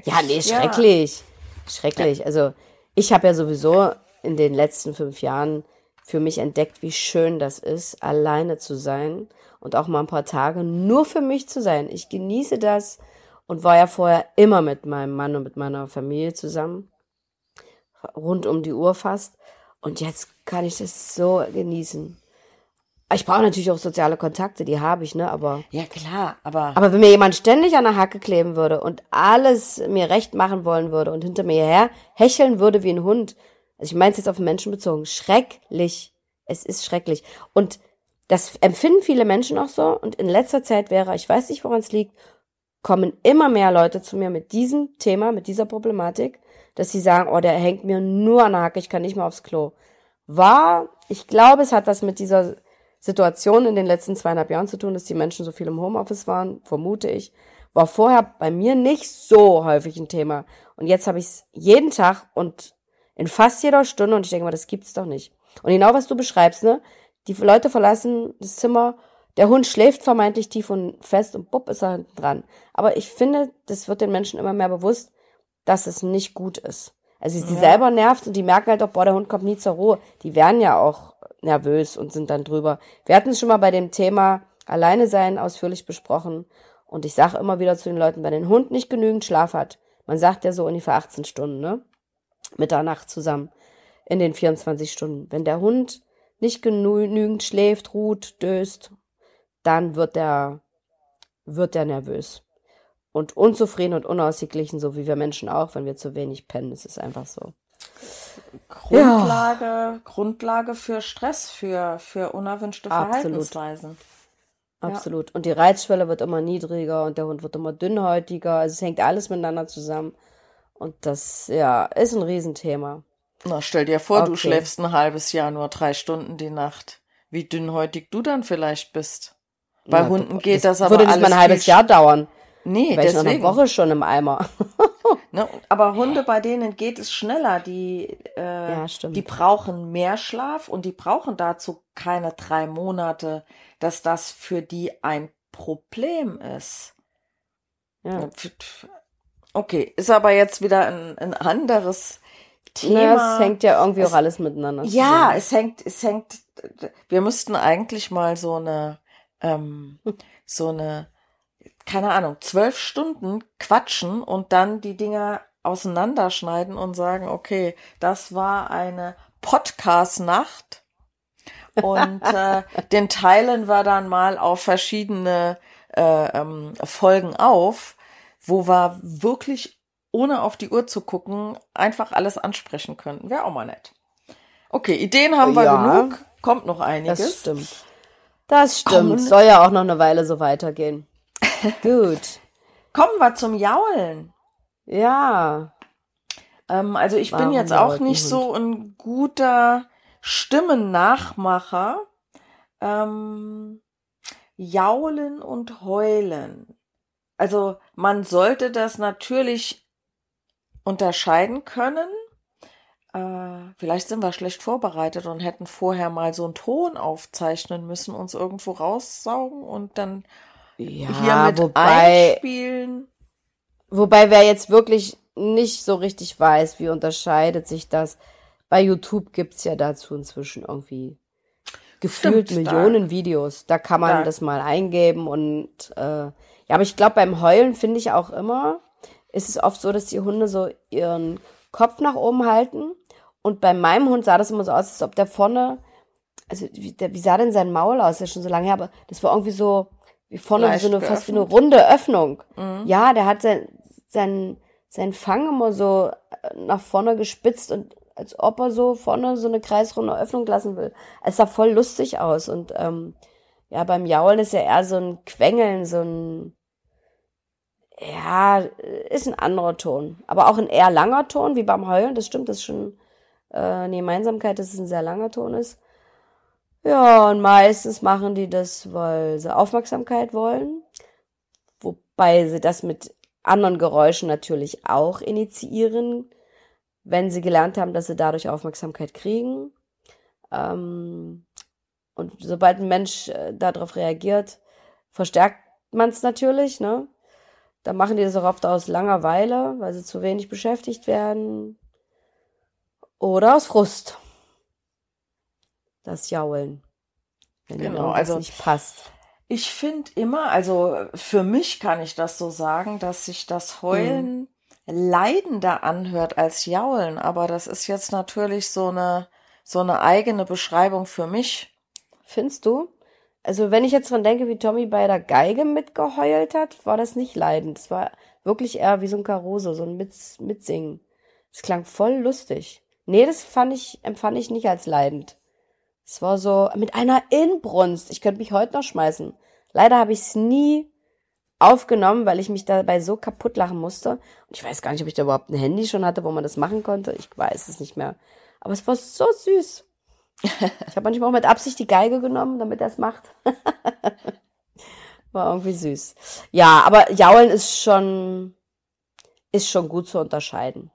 ja, nee, Ja. schrecklich. Schrecklich. Also, ich habe ja sowieso in den letzten fünf Jahren für mich entdeckt, wie schön das ist, alleine zu sein und auch mal ein paar Tage nur für mich zu sein. Ich genieße das und war ja vorher immer mit meinem Mann und mit meiner Familie zusammen. Rund um die Uhr fast. Und jetzt kann ich das so genießen. Ich brauche natürlich auch soziale Kontakte, die habe ich, ne? Aber Ja, klar, aber, aber wenn mir jemand ständig an der Hacke kleben würde und alles mir recht machen wollen würde und hinter mir her hecheln würde wie ein Hund, also ich meine es jetzt auf den Menschen bezogen, schrecklich. Es ist schrecklich. Und das empfinden viele Menschen auch so. Und in letzter Zeit wäre, ich weiß nicht, woran es liegt, kommen immer mehr Leute zu mir mit diesem Thema, mit dieser Problematik, dass sie sagen, oh, der hängt mir nur an der Hacke, ich kann nicht mehr aufs Klo. War, ich glaube, es hat was mit dieser Situation in den letzten zweieinhalb Jahren zu tun, dass die Menschen so viel im Homeoffice waren, vermute ich. War vorher bei mir nicht so häufig ein Thema. Und jetzt habe ich es jeden Tag und in fast jeder Stunde und ich denke mal, das gibt's doch nicht. Und genau was du beschreibst, ne? Die Leute verlassen das Zimmer, der Hund schläft vermeintlich tief und fest und bupp ist er hinten dran. Aber ich finde, das wird den Menschen immer mehr bewusst, dass es nicht gut ist. Also sie Ja. selber nervt und die merken halt auch, boah, der Hund kommt nie zur Ruhe. Die werden ja auch nervös und sind dann drüber. Wir hatten es schon mal bei dem Thema Alleine sein ausführlich besprochen. Und ich sage immer wieder zu den Leuten, wenn ein Hund nicht genügend Schlaf hat, man sagt ja so ungefähr 18 Stunden, ne? Mitternacht zusammen in den 24 Stunden. Wenn der Hund nicht genügend schläft, ruht, döst, dann wird der, wird der nervös. Und unzufrieden und unausgeglichen, so wie wir Menschen auch, wenn wir zu wenig pennen. Es ist einfach so. Grundlage, Grundlage für Stress, für, für unerwünschte Absolut. Verhaltensweisen. Ja. Absolut. Und die Reizschwelle wird immer niedriger und der Hund wird immer dünnhäutiger. Also es hängt alles miteinander zusammen. Und das, ja, ist ein Riesenthema. Na, stell dir vor, du Okay. schläfst ein halbes Jahr nur drei Stunden die Nacht. Wie dünnhäutig du dann vielleicht bist. Bei Na, Hunden das geht das aber Würde nicht alles mal ein halbes Jahr dauern. Nee, Wäre ich noch eine deswegen. Woche schon im Eimer. Ne? Aber Hunde, bei denen geht es schneller. Die, äh, Ja, die brauchen mehr Schlaf und die brauchen dazu keine drei Monate, dass das für die ein Problem ist. Ja. Okay, ist aber jetzt wieder ein, ein anderes Thema. Ja, es hängt ja irgendwie Es- auch alles miteinander Ja, es hängt, es hängt, wir müssten eigentlich mal so eine, ähm, so eine, keine Ahnung, zwölf Stunden quatschen und dann die Dinger auseinanderschneiden und sagen, okay, das war eine Podcast-Nacht und äh, den teilen wir dann mal auf verschiedene äh, ähm, Folgen auf, wo wir wirklich ohne auf die Uhr zu gucken einfach alles ansprechen könnten. Wäre auch mal nett. Okay, Ideen haben wir Ja. genug. Kommt noch einiges. Das stimmt. Das stimmt. Komm. Soll ja auch noch eine Weile so weitergehen. Gut. Kommen wir zum Jaulen. Ja. Ähm, also ich bin Warum jetzt auch nicht so ein guter Stimmennachmacher. Ähm, jaulen und heulen. Also man sollte das natürlich unterscheiden können. Äh, vielleicht sind wir schlecht vorbereitet und hätten vorher mal so einen Ton aufzeichnen müssen, uns irgendwo raussaugen und dann Ja, hier mit wobei, einspielen. wobei wer jetzt wirklich nicht so richtig weiß, wie unterscheidet sich das. Bei YouTube gibt's ja dazu inzwischen irgendwie gefühlt Stimmt, Millionen Videos. Da kann man da- das mal eingeben und äh, ja, aber ich glaube, beim Heulen finde ich auch immer, ist es oft so, dass die Hunde so ihren Kopf nach oben halten. Und bei meinem Hund sah das immer so aus, als ob der vorne, also wie, der, wie sah denn sein Maul aus? Das ist ja schon so lange her, aber das war irgendwie so, wie vorne so eine, fast wie eine runde Öffnung. Mhm. Ja, der hat sein, sein, sein Fang immer so äh, nach vorne gespitzt und als ob er so vorne so eine kreisrunde Öffnung lassen will. Es sah voll lustig aus und ähm, ja, beim Jaulen ist ja eher so ein Quengeln, so ein ja, ist ein anderer Ton. Aber auch ein eher langer Ton, wie beim Heulen. Das stimmt, das ist schon äh, eine Gemeinsamkeit, dass es ein sehr langer Ton ist. Ja, und meistens machen die das, weil sie Aufmerksamkeit wollen. Wobei sie das mit anderen Geräuschen natürlich auch initiieren, wenn sie gelernt haben, dass sie dadurch Aufmerksamkeit kriegen. Ähm, und sobald ein Mensch äh, darauf reagiert, verstärkt man es natürlich, ne? Da machen die das auch oft aus Langeweile, weil sie zu wenig beschäftigt werden. Oder aus Frust. Das Jaulen. Wenn Genau, irgendwas also- nicht passt. Ich finde immer, also für mich kann ich das so sagen, dass sich das Heulen leidender anhört als Jaulen, aber das ist jetzt natürlich so eine so eine eigene Beschreibung für mich. Findest du? Also, wenn ich jetzt dran denke, wie Tommy bei der Geige mitgeheult hat, war das nicht leidend. Es war wirklich eher wie so ein Caruso, so ein Mits Mitsingen. Es klang voll lustig. Nee, das fand ich, empfand ich nicht als leidend. Es war so mit einer Inbrunst. Ich könnte mich heute noch schmeißen. Leider habe ich es nie aufgenommen, weil ich mich dabei so kaputt lachen musste. Und ich weiß gar nicht, ob ich da überhaupt ein Handy schon hatte, wo man das machen konnte. Ich weiß es nicht mehr. Aber es war so süß. Ich habe manchmal auch mit Absicht die Geige genommen, damit er es macht. War irgendwie süß. Ja, aber Jaulen ist schon, ist schon gut zu unterscheiden.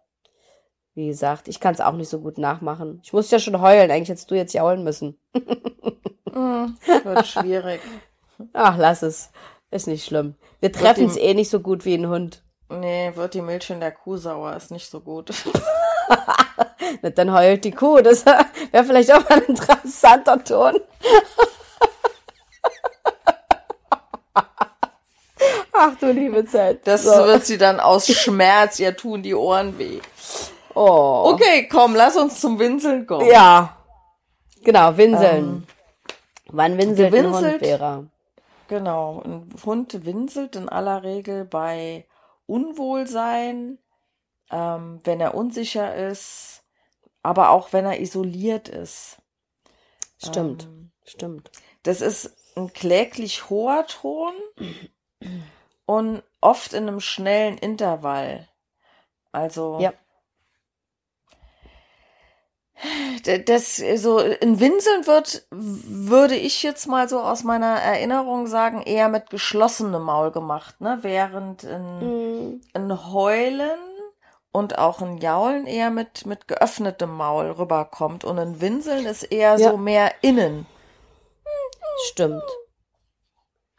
Wie gesagt, ich kann es auch nicht so gut nachmachen. Ich muss ja schon heulen. Eigentlich hättest du jetzt jaulen müssen. Hm, wird schwierig. Ach, lass es. Ist nicht schlimm. Wir treffen es eh nicht so gut wie ein Hund. Nee, wird die Milch in der Kuh sauer, ist nicht so gut. Dann heult die Kuh. Das wäre vielleicht auch mal ein interessanter Ton. Ach du liebe Zeit. Das So. wird sie dann aus Schmerz, ihr tun die Ohren weh. Oh. Okay, komm, lass uns zum Winseln kommen. Ja. Genau, winseln. Wann winselt ein Hund. Vera? Genau, ein Hund winselt in aller Regel bei Unwohlsein, ähm, wenn er unsicher ist, aber auch wenn er isoliert ist. Stimmt, Ähm, stimmt. das ist ein kläglich hoher Ton und oft in einem schnellen Intervall. Also Ja. Das so in Winseln wird, würde ich jetzt mal so aus meiner Erinnerung sagen, eher mit geschlossenem Maul gemacht, ne? Während ein, Mhm. ein Heulen und auch ein Jaulen eher mit, mit geöffnetem Maul rüberkommt. Und ein Winseln ist eher Ja. so mehr innen. Stimmt.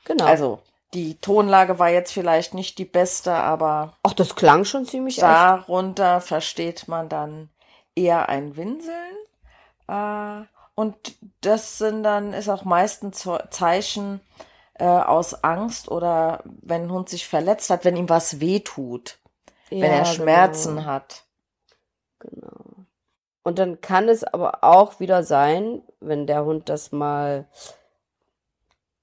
Genau. Also, die Tonlage war jetzt vielleicht nicht die beste, aber Ach, das klang schon ziemlich echt. darunter versteht man dann eher ein Winseln. Äh, und das sind dann, ist auch meistens Zeichen äh, aus Angst oder wenn ein Hund sich verletzt hat, wenn ihm was wehtut, wenn Ja, er Schmerzen genau. hat. Genau. Und dann kann es aber auch wieder sein, wenn der Hund das mal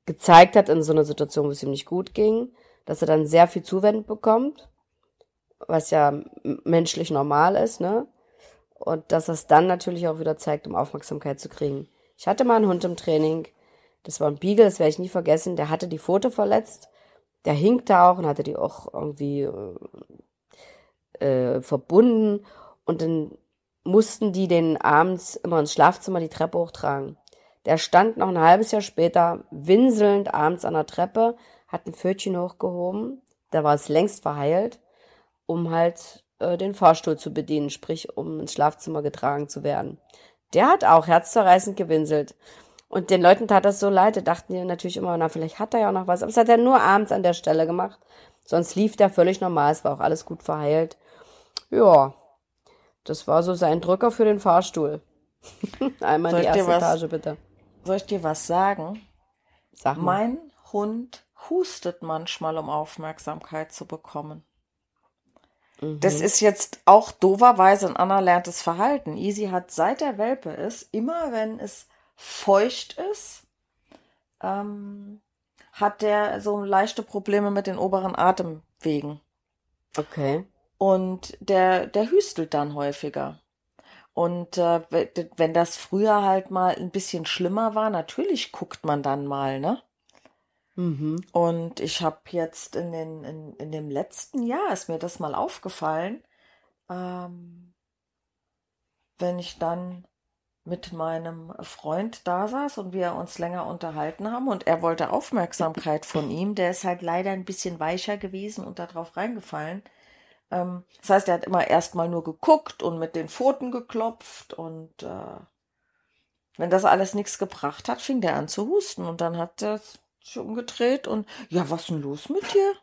gezeigt hat in so einer Situation, wo es ihm nicht gut ging, dass er dann sehr viel Zuwendung bekommt, was ja menschlich normal ist, ne? Und dass es dann natürlich auch wieder zeigt, um Aufmerksamkeit zu kriegen. Ich hatte mal einen Hund im Training, das war ein Beagle, das werde ich nie vergessen, der hatte die Pfote verletzt, der hinkte auch und hatte die auch irgendwie äh, verbunden. Und dann mussten die den abends immer ins Schlafzimmer die Treppe hochtragen. Der stand noch ein halbes Jahr später winselnd abends an der Treppe, hat ein Pfötchen hochgehoben, da war es längst verheilt, um halt, äh, den Fahrstuhl zu bedienen, sprich, um ins Schlafzimmer getragen zu werden. Der hat auch herzzerreißend gewinselt. Und den Leuten tat das so leid, die dachten die natürlich immer, na, vielleicht hat er ja auch noch was. Aber das hat er nur abends an der Stelle gemacht. Sonst lief der völlig normal, es war auch alles gut verheilt. Ja, das war so sein Drücker für den Fahrstuhl. Einmal Soll die erste was- Etage, bitte. Soll ich dir was sagen? Sag mal. Mein Hund hustet manchmal, um Aufmerksamkeit zu bekommen. Mhm. Das ist jetzt auch doverweise ein anerlerntes Verhalten. Easy hat seit er Welpe ist, immer wenn es feucht ist, ähm, hat der so leichte Probleme mit den oberen Atemwegen. Okay. Und der, der hüstelt dann häufiger. Und äh, we- wenn das früher halt mal ein bisschen schlimmer war, natürlich guckt man dann mal, ne? Mhm. Und ich habe jetzt in, den, in, in dem letzten Jahr ist mir das mal aufgefallen, ähm, wenn ich dann mit meinem Freund da saß und wir uns länger unterhalten haben und er wollte Aufmerksamkeit von ihm, der ist halt leider ein bisschen weicher gewesen und da drauf reingefallen. Ähm, das heißt, er hat immer erstmal nur geguckt und mit den Pfoten geklopft und äh, wenn das alles nichts gebracht hat, fing der an zu husten und dann hat er sich umgedreht und ja, was denn los mit dir?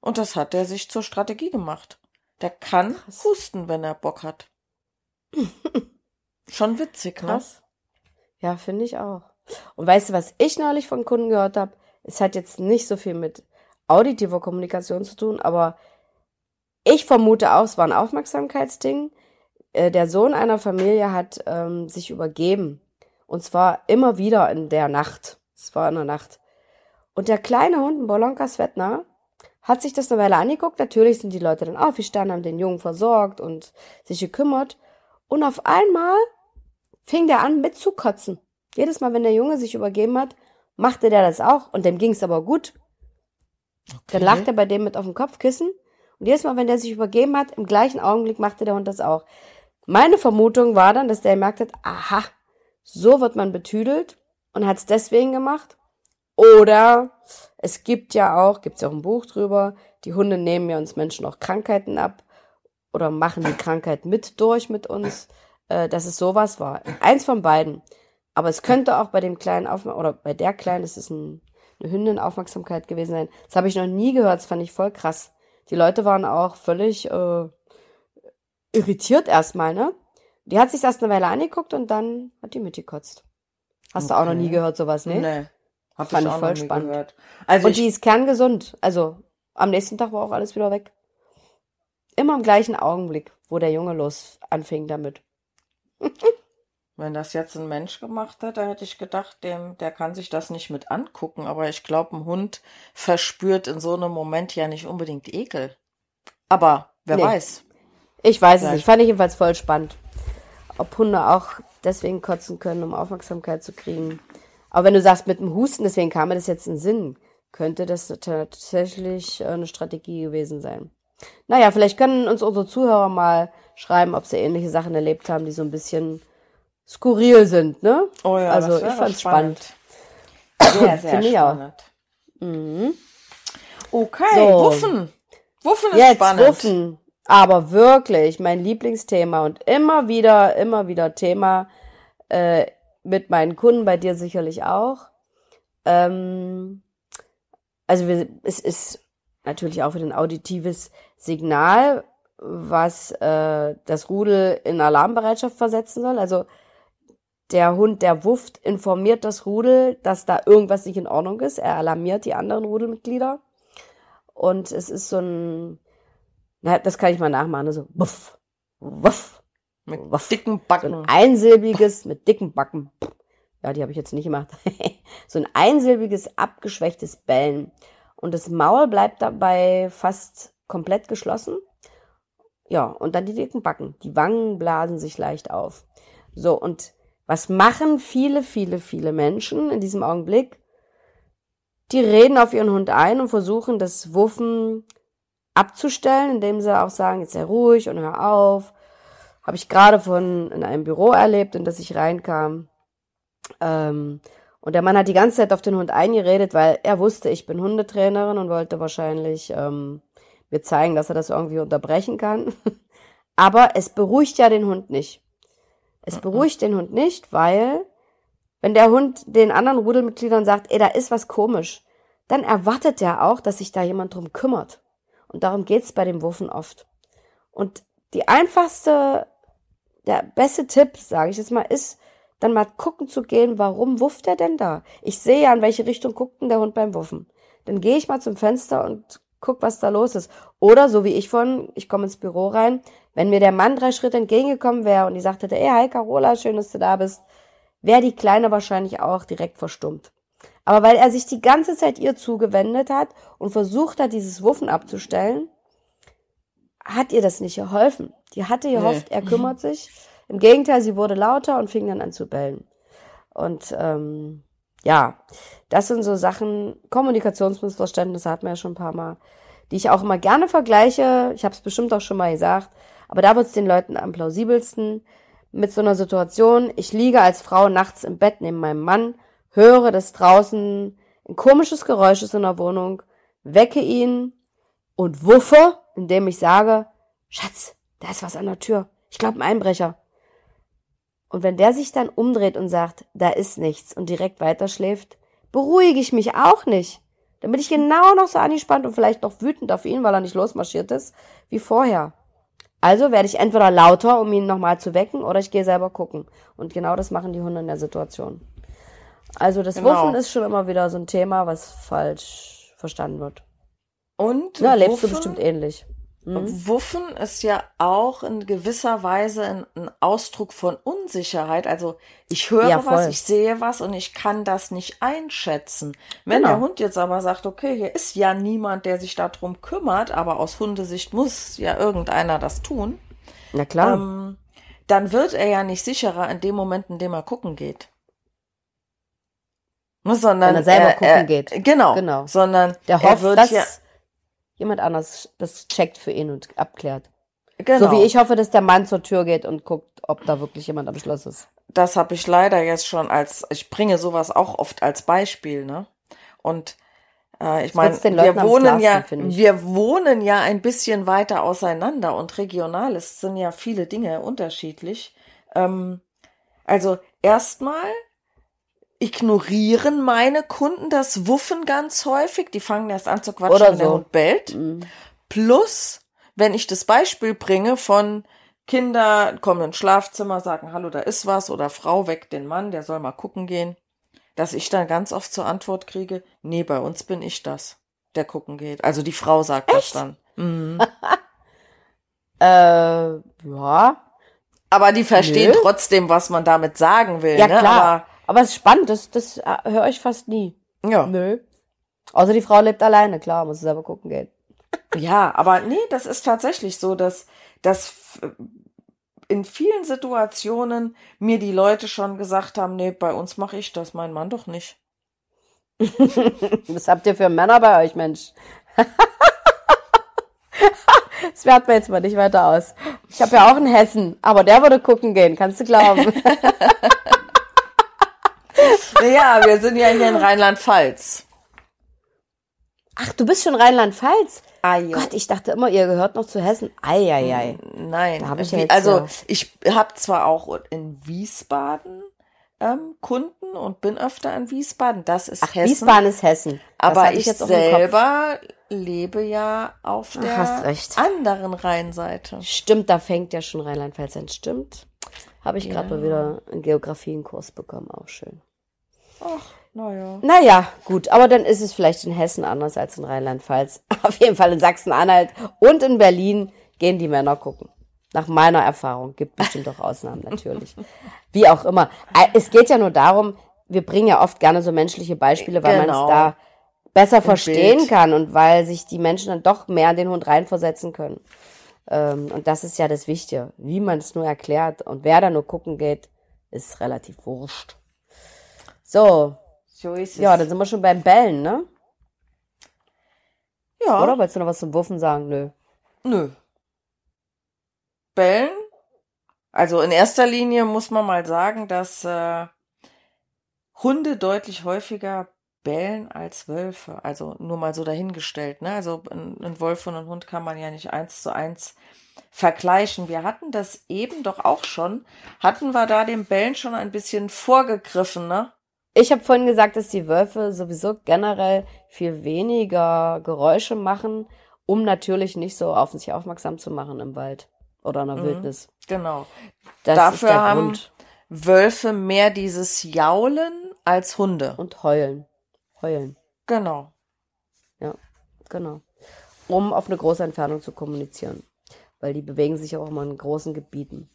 Und das hat er sich zur Strategie gemacht. Der kann Krass. husten, wenn er Bock hat. Schon witzig, ne? Krass. Ja, finde ich auch. Und weißt du, was ich neulich von Kunden gehört habe? Es hat jetzt nicht so viel mit auditiver Kommunikation zu tun, aber ich vermute auch, es war ein Aufmerksamkeitsding. Äh, Der Sohn einer Familie hat ähm, sich übergeben. Und zwar immer wieder in der Nacht. Es war in der Nacht. Und der kleine Hund, Bolonka Svetna, hat sich das eine Weile angeguckt. Natürlich sind die Leute dann aufgestanden, haben den Jungen versorgt und sich gekümmert. Und auf einmal fing der an mit zu kotzen. Jedes Mal, wenn der Junge sich übergeben hat, machte der das auch und dem ging es aber gut. Dann lag er bei dem mit auf dem Kopfkissen und jedes Mal, wenn der sich übergeben hat, im gleichen Augenblick machte der Hund das auch. Meine Vermutung war dann, dass der gemerkt hat, aha, so wird man betüdelt und hat es deswegen gemacht. Oder es gibt ja auch, gibt es ja auch ein Buch drüber, die Hunde nehmen ja uns Menschen auch Krankheiten ab oder machen die Krankheit mit durch mit uns, äh, dass es sowas war. Eins von beiden. Aber es könnte auch bei dem kleinen Aufmerksamkeit, oder bei der kleinen, das ist ein, eine Hündin Aufmerksamkeit gewesen sein. Das habe ich noch nie gehört, das fand ich voll krass. Die Leute waren auch völlig äh, irritiert erstmal, ne? Die hat sich erst eine Weile angeguckt und dann hat die mitgekotzt. Hast du auch noch nie Okay. gehört, sowas, ne? Nee. Hab Fand ich ich voll spannend. gehört. Also Und die ist kerngesund. Also am nächsten Tag war auch alles wieder weg. Immer im gleichen Augenblick, wo der Junge los anfing damit. wenn das jetzt ein Mensch gemacht hätte, hätte ich gedacht, dem, der kann sich das nicht mit angucken. Aber ich glaube, ein Hund verspürt in so einem Moment ja nicht unbedingt Ekel. Aber wer Nee. weiß. Ich weiß es Vielleicht. nicht. Fand ich jedenfalls voll spannend. Ob Hunde auch deswegen kotzen können, um Aufmerksamkeit zu kriegen. Aber wenn du sagst mit dem Husten, deswegen kam mir das jetzt in den Sinn, könnte das tatsächlich äh, eine Strategie gewesen sein. Naja, vielleicht können uns unsere Zuhörer mal schreiben, ob sie ähnliche Sachen erlebt haben, die so ein bisschen skurril sind, ne? Oh ja, also ich fand's spannend. spannend. Sehr, sehr spannend. Mhm. Okay, So. Wuffen. Wuffen ist Jetzt spannend. Wuffen. Aber wirklich mein Lieblingsthema und immer wieder, immer wieder Thema äh, mit meinen Kunden, bei dir sicherlich auch. Ähm, also wir, es ist natürlich auch wieder ein auditives Signal, was äh, das Rudel in Alarmbereitschaft versetzen soll. Also der Hund, der wufft, informiert das Rudel, dass da irgendwas nicht in Ordnung ist. Er alarmiert die anderen Rudelmitglieder. Und es ist so ein, na, das kann ich mal nachmachen, so wuff, wuff, Mit wuff. dicken So Backen. ein einsilbiges mit dicken Backen. Ja, die habe ich jetzt nicht gemacht. so ein einsilbiges, abgeschwächtes Bellen. Und das Maul bleibt dabei fast komplett geschlossen. Ja, und dann die dicken Backen. Die Wangen blasen sich leicht auf. So, und was machen viele, viele, viele Menschen in diesem Augenblick? Die reden auf ihren Hund ein und versuchen, das Wuffen abzustellen, indem sie auch sagen, jetzt sei ruhig und hör auf. Habe ich gerade von in einem Büro erlebt, in das ich reinkam. Ähm, und der Mann hat die ganze Zeit auf den Hund eingeredet, weil er wusste, ich bin Hundetrainerin und wollte wahrscheinlich ähm, mir zeigen, dass er das irgendwie unterbrechen kann. Aber es beruhigt ja den Hund nicht. Es beruhigt den Hund nicht, weil wenn der Hund den anderen Rudelmitgliedern sagt, ey, da ist was komisch, dann erwartet er auch, dass sich da jemand drum kümmert. Und darum geht's bei dem Wuffen oft. Und die einfachste, der beste Tipp, sage ich jetzt mal, ist, dann mal gucken zu gehen, warum wufft er denn da? Ich sehe ja, in welche Richtung guckt denn der Hund beim Wuffen. Dann gehe ich mal zum Fenster und guck, was da los ist. Oder so wie ich von, ich komme ins Büro rein, wenn mir der Mann drei Schritte entgegengekommen wäre und ich sagte, ey, hi Carola, schön, dass du da bist, wäre die Kleine wahrscheinlich auch direkt verstummt. Aber weil er sich die ganze Zeit ihr zugewendet hat und versucht hat, dieses Wuffen abzustellen, hat ihr das nicht geholfen. Die hatte gehofft, nee. er kümmert sich. Im Gegenteil, sie wurde lauter und fing dann an zu bellen. Und ähm, ja, das sind so Sachen, Kommunikationsmissverständnisse hatten wir ja schon ein paar Mal, die ich auch immer gerne vergleiche. Ich habe es bestimmt auch schon mal gesagt, aber da wird es den Leuten am plausibelsten mit so einer Situation. Ich liege als Frau nachts im Bett neben meinem Mann, höre, dass draußen ein komisches Geräusch ist in der Wohnung, wecke ihn und wuffe, indem ich sage, Schatz, da ist was an der Tür. Ich glaube, ein Einbrecher. Und wenn der sich dann umdreht und sagt, da ist nichts und direkt weiterschläft, beruhige ich mich auch nicht. Dann bin ich genau noch so angespannt und vielleicht noch wütend auf ihn, weil er nicht losmarschiert ist, wie vorher. Also werde ich entweder lauter, um ihn nochmal zu wecken, oder ich gehe selber gucken. Und genau das machen die Hunde in der Situation. Also das genau. Wuffen ist schon immer wieder so ein Thema, was falsch verstanden wird. Und ja, lebst du bestimmt ähnlich. Mhm. Wuffen ist ja auch in gewisser Weise ein, ein Ausdruck von Unsicherheit. Also ich höre ja, was, ich sehe was und ich kann das nicht einschätzen. Wenn genau. der Hund jetzt aber sagt, okay, hier ist ja niemand, der sich darum kümmert, aber aus Hundesicht muss ja irgendeiner das tun. Na klar. Ähm, dann wird er ja nicht sicherer in dem Moment, in dem er gucken geht. Sondern Wenn er selber er, gucken er, geht. Genau. genau. Sondern der hofft, wird dass, ja, jemand anders das checkt für ihn und abklärt. Genau. So wie ich hoffe, dass der Mann zur Tür geht und guckt, ob da wirklich jemand am Schloss ist. Das habe ich leider jetzt schon als, ich bringe sowas auch oft als Beispiel, ne? Und äh, ich meine, wir wohnen ja, wir wohnen ja ein bisschen weiter auseinander und regional es sind ja viele Dinge unterschiedlich. Ähm, also erstmal ignorieren meine Kunden das Wuffen ganz häufig. Die fangen erst an zu quatschen, Oder wenn so. der Hund bellt. Mhm. Plus, wenn ich das Beispiel bringe von Kinder kommen ins Schlafzimmer, sagen, hallo, da ist was, oder Frau weckt den Mann, der soll mal gucken gehen, dass ich dann ganz oft zur Antwort kriege, nee, bei uns bin ich das, der gucken geht. Also die Frau sagt Echt? das dann. Mhm. äh, ja. Aber die verstehen Nö. trotzdem, was man damit sagen will. Ja, ne? klar. Aber aber es ist spannend, das, das äh, höre ich fast nie. Ja. Nö. Außer die Frau lebt alleine, klar, muss selber gucken gehen. Ja, aber nee, das ist tatsächlich so, dass, dass in vielen Situationen mir die Leute schon gesagt haben, nee, bei uns mache ich das, mein Mann doch nicht. Was habt ihr für Männer bei euch, Mensch? Das werten wir jetzt mal nicht weiter aus. Ich habe ja auch einen Hessen, aber der würde gucken gehen, kannst du glauben. Ja, wir sind ja hier in Rheinland-Pfalz. Ach, du bist schon Rheinland-Pfalz? Ah, ja. Gott, ich dachte immer, ihr gehört noch zu Hessen. Eieiei. Nein. Da hab ich ja jetzt, also, ja. ich habe zwar auch in Wiesbaden ähm, Kunden und bin öfter in Wiesbaden. Das ist Ach, Hessen. Wiesbaden ist Hessen. Das aber ich, ich selber lebe ja auf der anderen Rheinseite. Stimmt, da fängt ja schon Rheinland-Pfalz an. Stimmt. Habe ich gerade mal wieder einen Geografie einen Kurs bekommen. Auch schön. Ach, naja. Naja, gut, aber dann ist es vielleicht in Hessen anders als in Rheinland-Pfalz. Auf jeden Fall in Sachsen-Anhalt und in Berlin gehen die Männer gucken. Nach meiner Erfahrung. Gibt bestimmt auch Ausnahmen, natürlich. Wie auch immer. Äh, es geht ja nur darum, wir bringen ja oft gerne so menschliche Beispiele, weil genau. man es da besser Im verstehen Bild. kann und weil sich die Menschen dann doch mehr in den Hund reinversetzen können. Ähm, und das ist ja das Wichtige. Wie man es nur erklärt und wer da nur gucken geht, ist relativ wurscht. So. So ist es. Ja, dann sind wir schon beim Bellen, ne? Ja. Oder wolltest du noch was zum Wuffen sagen? Nö. Nö. Bellen? Also in erster Linie muss man mal sagen, dass äh, Hunde deutlich häufiger bellen als Wölfe. Also nur mal so dahingestellt. Ne? Also ein, ein Wolf und ein Hund kann man ja nicht eins zu eins vergleichen. Wir hatten das eben doch auch schon. Hatten wir da dem Bellen schon ein bisschen vorgegriffen, ne? Ich habe vorhin gesagt, dass die Wölfe sowieso generell viel weniger Geräusche machen, um natürlich nicht so auf sich aufmerksam zu machen im Wald oder in der mhm, Wildnis. Genau. Das Dafür haben Grund. Wölfe mehr dieses Jaulen als Hunde. Und heulen. Heulen. Genau. Ja, genau. Um auf eine große Entfernung zu kommunizieren. Weil die bewegen sich auch immer in großen Gebieten.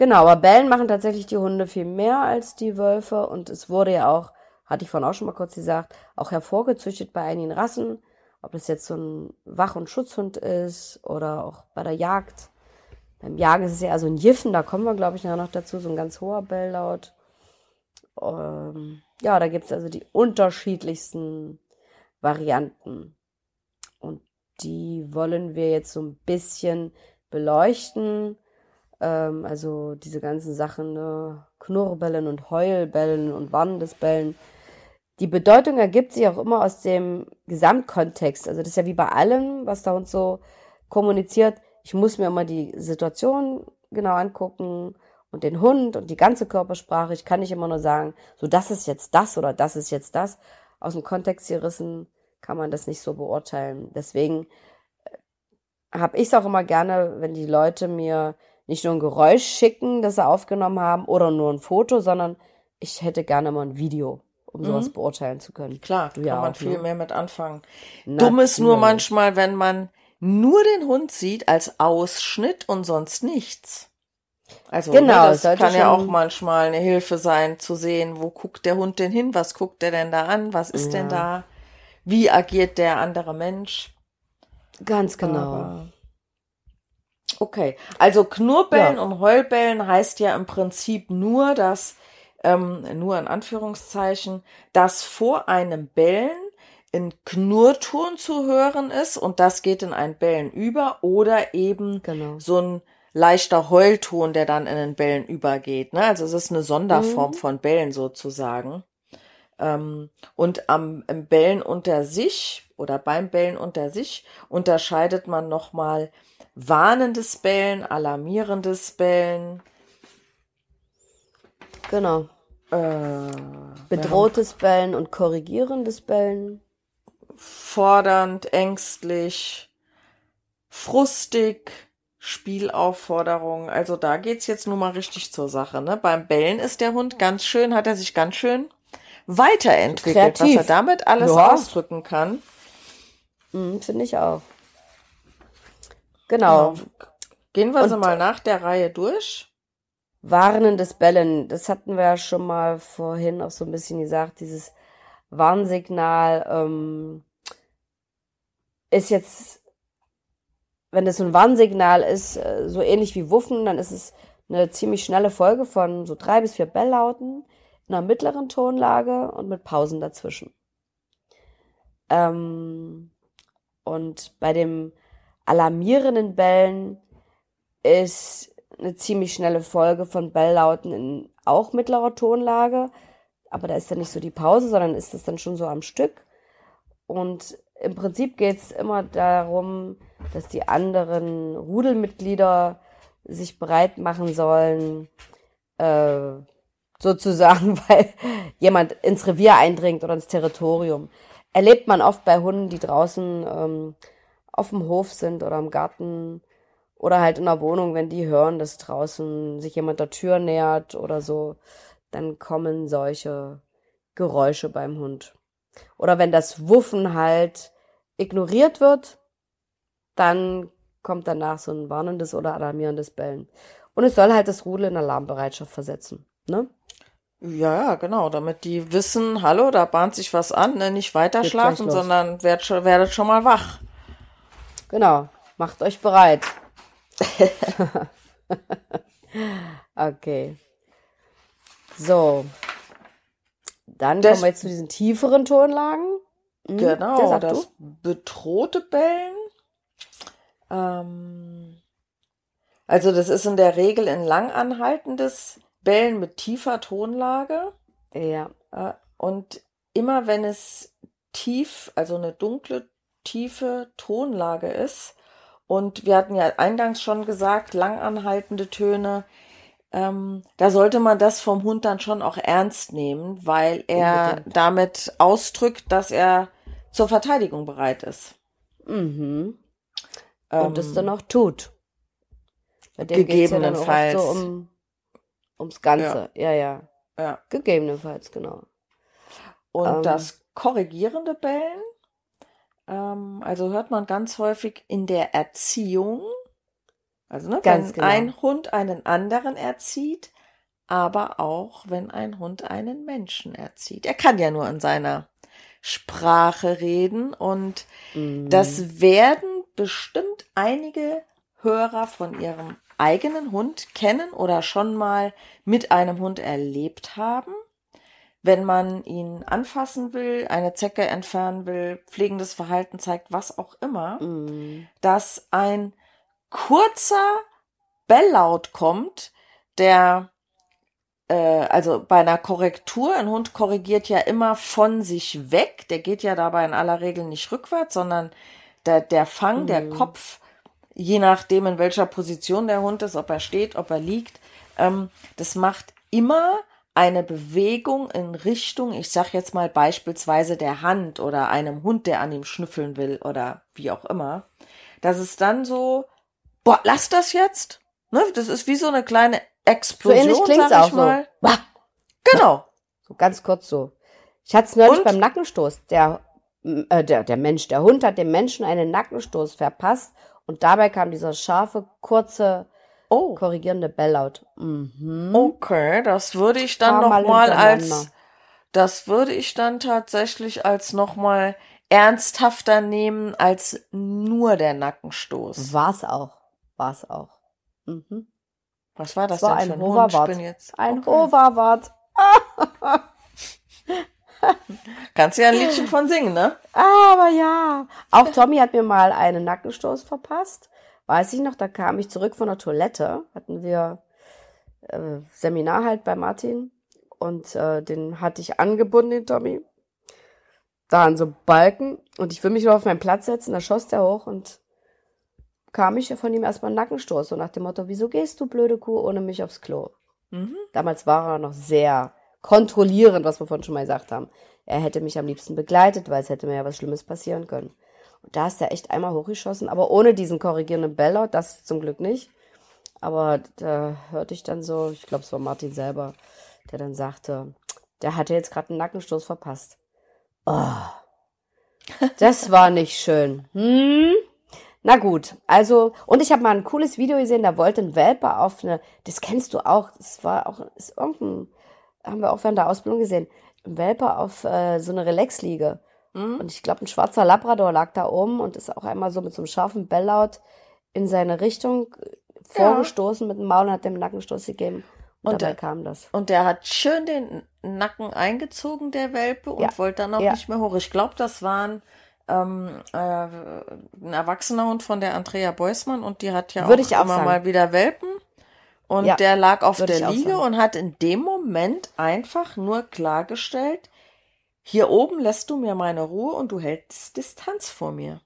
Genau, aber Bellen machen tatsächlich die Hunde viel mehr als die Wölfe und es wurde ja auch, hatte ich vorhin auch schon mal kurz gesagt, auch hervorgezüchtet bei einigen Rassen, ob das jetzt so ein Wach- und Schutzhund ist oder auch bei der Jagd. Beim Jagen ist es ja also ein Jiffen, da kommen wir, glaube ich, noch dazu, so ein ganz hoher Belllaut. Ähm, ja, da gibt es also die unterschiedlichsten Varianten. Und die wollen wir jetzt so ein bisschen beleuchten ähm, also diese ganzen Sachen, ne? Knurrbellen und Heulbellen und Warnendesbellen. Die Bedeutung ergibt sich auch immer aus dem Gesamtkontext. Also das ist ja wie bei allem, was da uns so kommuniziert. Ich muss mir immer die Situation genau angucken und den Hund und die ganze Körpersprache. Ich kann nicht immer nur sagen, so das ist jetzt das oder das ist jetzt das. Aus dem Kontext gerissen kann man das nicht so beurteilen. Deswegen äh, habe ich es auch immer gerne, wenn die Leute mir nicht nur ein Geräusch schicken, das sie aufgenommen haben oder nur ein Foto, sondern ich hätte gerne mal ein Video, um mhm. sowas beurteilen zu können. Klar, du kann ja man auch, viel ne? mehr mit anfangen. Natürlich. Dumm ist nur manchmal, wenn man nur den Hund sieht als Ausschnitt und sonst nichts. Also ne, genau, das kann ja auch manchmal eine Hilfe sein, zu sehen, wo guckt der Hund denn hin, was guckt der denn da an, was ist ja. denn da, wie agiert der andere Mensch. Ganz genau. Aber Okay, also Knurrbellen ja. und Heulbellen heißt ja im Prinzip nur, dass, ähm, nur in Anführungszeichen, dass vor einem Bellen in Knurrton zu hören ist und das geht in ein Bellen über oder eben genau. so ein leichter Heulton, der dann in den Bellen übergeht. Ne? Also es ist eine Sonderform mhm. von Bellen sozusagen. Ähm, und am im Bellen unter sich oder beim Bellen unter sich unterscheidet man nochmal warnendes Bellen, alarmierendes Bellen. Genau. Äh, Bedrohtes Bellen und korrigierendes Bellen. Fordernd, ängstlich, frustig, Spielaufforderung. Also da geht's jetzt nun mal richtig zur Sache. Ne? Beim Bellen ist der Hund ganz schön, hat er sich ganz schön weiterentwickelt, Kreativ. was er damit alles ja. ausdrücken kann. Mhm, Finde ich auch. Genau. genau. Gehen wir Und, so mal nach der Reihe durch. Warnendes Bellen, das hatten wir ja schon mal vorhin auch so ein bisschen gesagt, dieses Warnsignal ähm, ist jetzt, wenn das so ein Warnsignal ist, äh, so ähnlich wie Wuffen, dann ist es eine ziemlich schnelle Folge von so drei bis vier Belllauten in einer mittleren Tonlage und mit Pausen dazwischen. Ähm, und bei dem alarmierenden Bällen ist eine ziemlich schnelle Folge von Belllauten in auch mittlerer Tonlage. Aber da ist dann nicht so die Pause, sondern ist es dann schon so am Stück. Und im Prinzip geht es immer darum, dass die anderen Rudelmitglieder sich bereit machen sollen, äh, sozusagen, weil jemand ins Revier eindringt oder ins Territorium. Erlebt man oft bei Hunden, die draußen ähm, auf dem Hof sind oder im Garten oder halt in der Wohnung, wenn die hören, dass draußen sich jemand der Tür nähert oder so, dann kommen solche Geräusche beim Hund. Oder wenn das Wuffen halt ignoriert wird, dann kommt danach so ein warnendes oder alarmierendes Bellen. Und es soll halt das Rudel in Alarmbereitschaft versetzen, ne? Ja, ja, genau, damit die wissen, hallo, da bahnt sich was an, ne? nicht weiter schlafen, sondern werdet schon, werdet schon mal wach. Genau, macht euch bereit. okay. So. Dann das, kommen wir jetzt zu diesen tieferen Tonlagen. Hm, genau, das du? bedrohte Bellen. Ähm, also das ist in der Regel ein langanhaltendes Bellen mit tiefer Tonlage. Ja. Äh, und immer wenn es tief, also eine dunkle, tiefe Tonlage ist, und wir hatten ja eingangs schon gesagt, langanhaltende Töne, ähm, da sollte man das vom Hund dann schon auch ernst nehmen, weil er Unbedingt. damit ausdrückt, dass er zur Verteidigung bereit ist. Mhm. Ähm, Und es dann auch tut. Bei dem geht's ja Gegebenenfalls. so um, ums Ganze. Ja, ja. ja. Gegebenenfalls, genau. Und Ähm. das korrigierende Bellen, ähm, also hört man ganz häufig in der Erziehung, also ne, Ganz wenn genau. ein Hund einen anderen erzieht, aber auch wenn ein Hund einen Menschen erzieht. Er kann ja nur in seiner Sprache reden und Mhm. das werden bestimmt einige Hörer von ihrem eigenen Hund kennen oder schon mal mit einem Hund erlebt haben. Wenn man ihn anfassen will, eine Zecke entfernen will, pflegendes Verhalten zeigt, was auch immer, Mhm. dass ein kurzer Belllaut kommt, der äh, also bei einer Korrektur, ein Hund korrigiert ja immer von sich weg, der geht ja dabei in aller Regel nicht rückwärts, sondern der, der Fang, der Mhm. Kopf, je nachdem in welcher Position der Hund ist, ob er steht, ob er liegt, ähm, das macht immer eine Bewegung in Richtung, ich sag jetzt mal beispielsweise der Hand oder einem Hund, der an ihm schnüffeln will oder wie auch immer, dass es dann so, boah, lass das jetzt. Ne? Das ist wie so eine kleine So Explosion, ähnlich klingt's auch mal. so. Wah! Genau. So ganz kurz so. Ich hatte es neulich Und? beim Nackenstoß. Der, äh, der, der Mensch, der Hund hat dem Menschen einen Nackenstoß verpasst und dabei kam dieser scharfe, kurze, Oh, korrigierende Belllaut. Mhm. okay, das würde ich dann Paar Mal noch mal als, das würde ich dann tatsächlich als noch mal ernsthafter nehmen als nur der Nackenstoß. War's auch. War's auch. Mhm. Was war das Es war denn für ein Hoverwart. Ein okay. Hoverwart. Kannst du ja ein Liedchen von singen, ne? Aber ja. Auch Tommy hat mir mal einen Nackenstoß verpasst. Weiß ich noch, da kam ich zurück von der Toilette. Hatten wir äh, Seminar halt bei Martin. Und äh, den hatte ich angebunden, den Tommy. Da an so Balken. Und ich will mich nur auf meinen Platz setzen. Da schoss der hoch und kam ich von ihm erstmal einen Nackenstoß. So nach dem Motto, wieso gehst du, blöde Kuh, ohne mich aufs Klo? Mhm. Damals war er noch sehr kontrollierend, was wir vorhin schon mal gesagt haben. Er hätte mich am liebsten begleitet, weil es hätte mir ja was Schlimmes passieren können. Und da ist er echt einmal hochgeschossen, aber ohne diesen korrigierenden Belllaut, das zum Glück nicht. Aber da hörte ich dann so, ich glaube, es war Martin selber, der dann sagte, der hatte jetzt gerade einen Nackenstoß verpasst. Oh, das war nicht schön. Hm? Na gut, also, und ich habe mal ein cooles Video gesehen, da wollte ein Welpe auf eine, das kennst du auch, das war auch, ist irgendein, haben wir auch während der Ausbildung gesehen, ein Welpe auf äh, so eine Relaxliege. Mhm. Und ich glaube, ein schwarzer Labrador lag da oben und ist auch einmal so mit so einem scharfen Belllaut in seine Richtung vorgestoßen mit dem Maul und hat dem Nackenstoß gegeben. Und, Und dabei der- kam das. Und der hat schön den Nacken eingezogen, der Welpe, und Ja. wollte dann auch Ja. nicht mehr hoch. Ich glaube, das waren ähm, äh, ein erwachsener Hund von der Andrea Beusmann und die hat ja Würde auch ich auch immer sagen. mal wieder Welpen. Und Ja, der lag auf würde der Liege und hat in dem Moment einfach nur klargestellt, hier oben lässt du mir meine Ruhe und du hältst Distanz vor mir.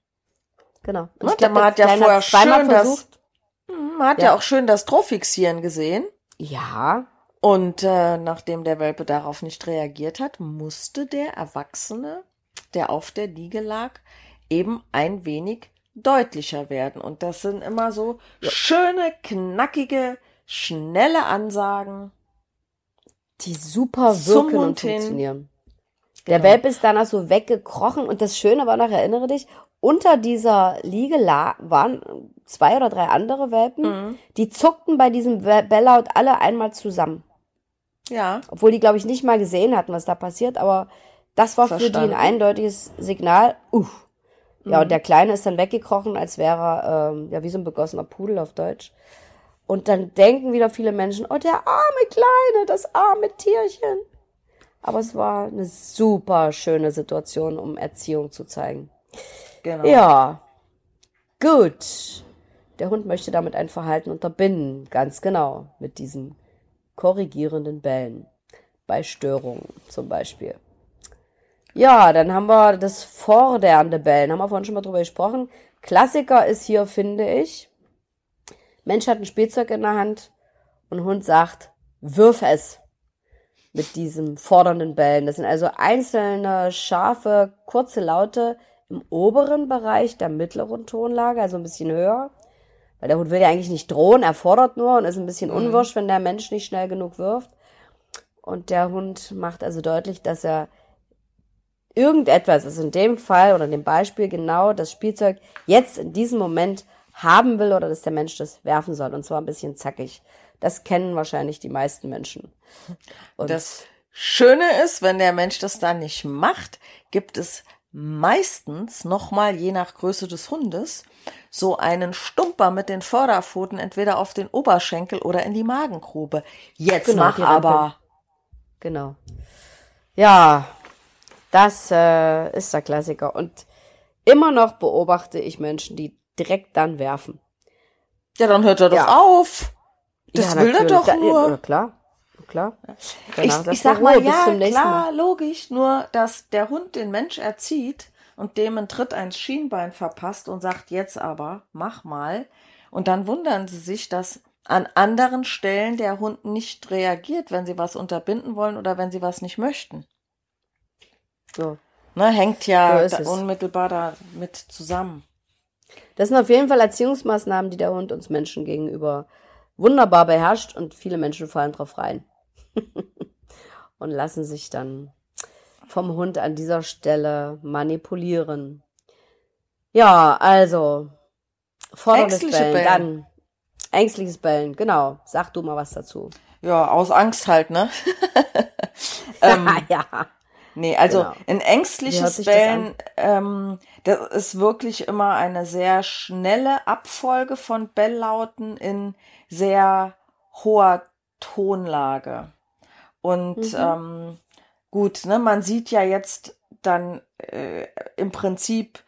Genau. Und ich glaub, man hat ja vorher schön das- versucht. Hm, Man hat ja. Ja. auch schön das Trofixieren gesehen. Ja, Und äh, nachdem der Welpe darauf nicht reagiert hat, musste der Erwachsene, der auf der Liege lag, eben ein wenig deutlicher werden. Und das sind immer so schöne, knackige, schnelle Ansagen. die super wirken und hin. funktionieren. Der Genau. Welpe ist danach so weggekrochen und das Schöne war noch, erinnere dich, unter dieser Liege la waren zwei oder drei andere Welpen, Mhm. die zuckten bei diesem Belllaut alle einmal zusammen. Ja, Obwohl die, glaube ich, nicht mal gesehen hatten, was da passiert, aber das war für die ein Verstanden. eindeutiges Signal. Uff. Ja, Mhm. und der Kleine ist dann weggekrochen, als wäre er, ähm, ja, wie so ein begossener Pudel auf Deutsch. Und dann denken wieder viele Menschen, oh, der arme Kleine, das arme Tierchen. Aber es war eine super schöne Situation, um Erziehung zu zeigen. genau. Ja, gut. Der Hund möchte damit ein Verhalten unterbinden, ganz genau, mit diesen korrigierenden Bällen. Bei Störungen zum Beispiel. Ja, dann haben wir das fordernde Bellen. Haben wir vorhin schon mal drüber gesprochen. Klassiker ist hier, finde ich, Mensch hat ein Spielzeug in der Hand und Hund sagt, wirf es mit diesem fordernden Bellen. Das sind also einzelne scharfe, kurze Laute im oberen Bereich der mittleren Tonlage, also ein bisschen höher. Weil der Hund will ja eigentlich nicht drohen, er fordert nur und ist ein bisschen mhm. unwirsch, wenn der Mensch nicht schnell genug wirft. Und der Hund macht also deutlich, dass er irgendetwas, also in dem Fall oder in dem Beispiel genau das Spielzeug jetzt in diesem Moment haben will oder dass der Mensch das werfen soll. Und zwar ein bisschen zackig. Das kennen wahrscheinlich die meisten Menschen. Und das Schöne ist, wenn der Mensch das dann nicht macht, gibt es meistens nochmal, je nach Größe des Hundes, so einen Stumper mit den Vorderpfoten entweder auf den Oberschenkel oder in die Magengrube. Jetzt genau, mach aber. Genau. Ja, das äh, ist der Klassiker. Und immer noch beobachte ich Menschen, die direkt dann werfen. Ja, dann hört er doch ja. auf. Das ja, will er doch nur. Ja, klar, klar. ich, ich sag mal, ja, klar, logisch, nur, dass der Hund den Mensch erzieht und dem einen Tritt ins Schienbein verpasst und sagt, jetzt aber, mach mal. Und dann wundern sie sich, dass an anderen Stellen der Hund nicht reagiert, wenn sie was unterbinden wollen oder wenn sie was nicht möchten. So. Ne, hängt ja so da unmittelbar damit zusammen. Das sind auf jeden Fall Erziehungsmaßnahmen, die der Hund uns Menschen gegenüber wunderbar beherrscht und viele Menschen fallen drauf rein. und lassen sich dann vom Hund an dieser Stelle manipulieren. Ja, also forderndes Bellen, Bellen, dann ängstliches Bellen, genau. Sag du mal was dazu. Ja, aus Angst halt, ne? ähm, ja. Nee, also genau. ein ängstliches Bellen, das, ähm, das ist wirklich immer eine sehr schnelle Abfolge von Belllauten in sehr hoher Tonlage. Und mhm. ähm, gut, ne, man sieht ja jetzt dann äh, im Prinzip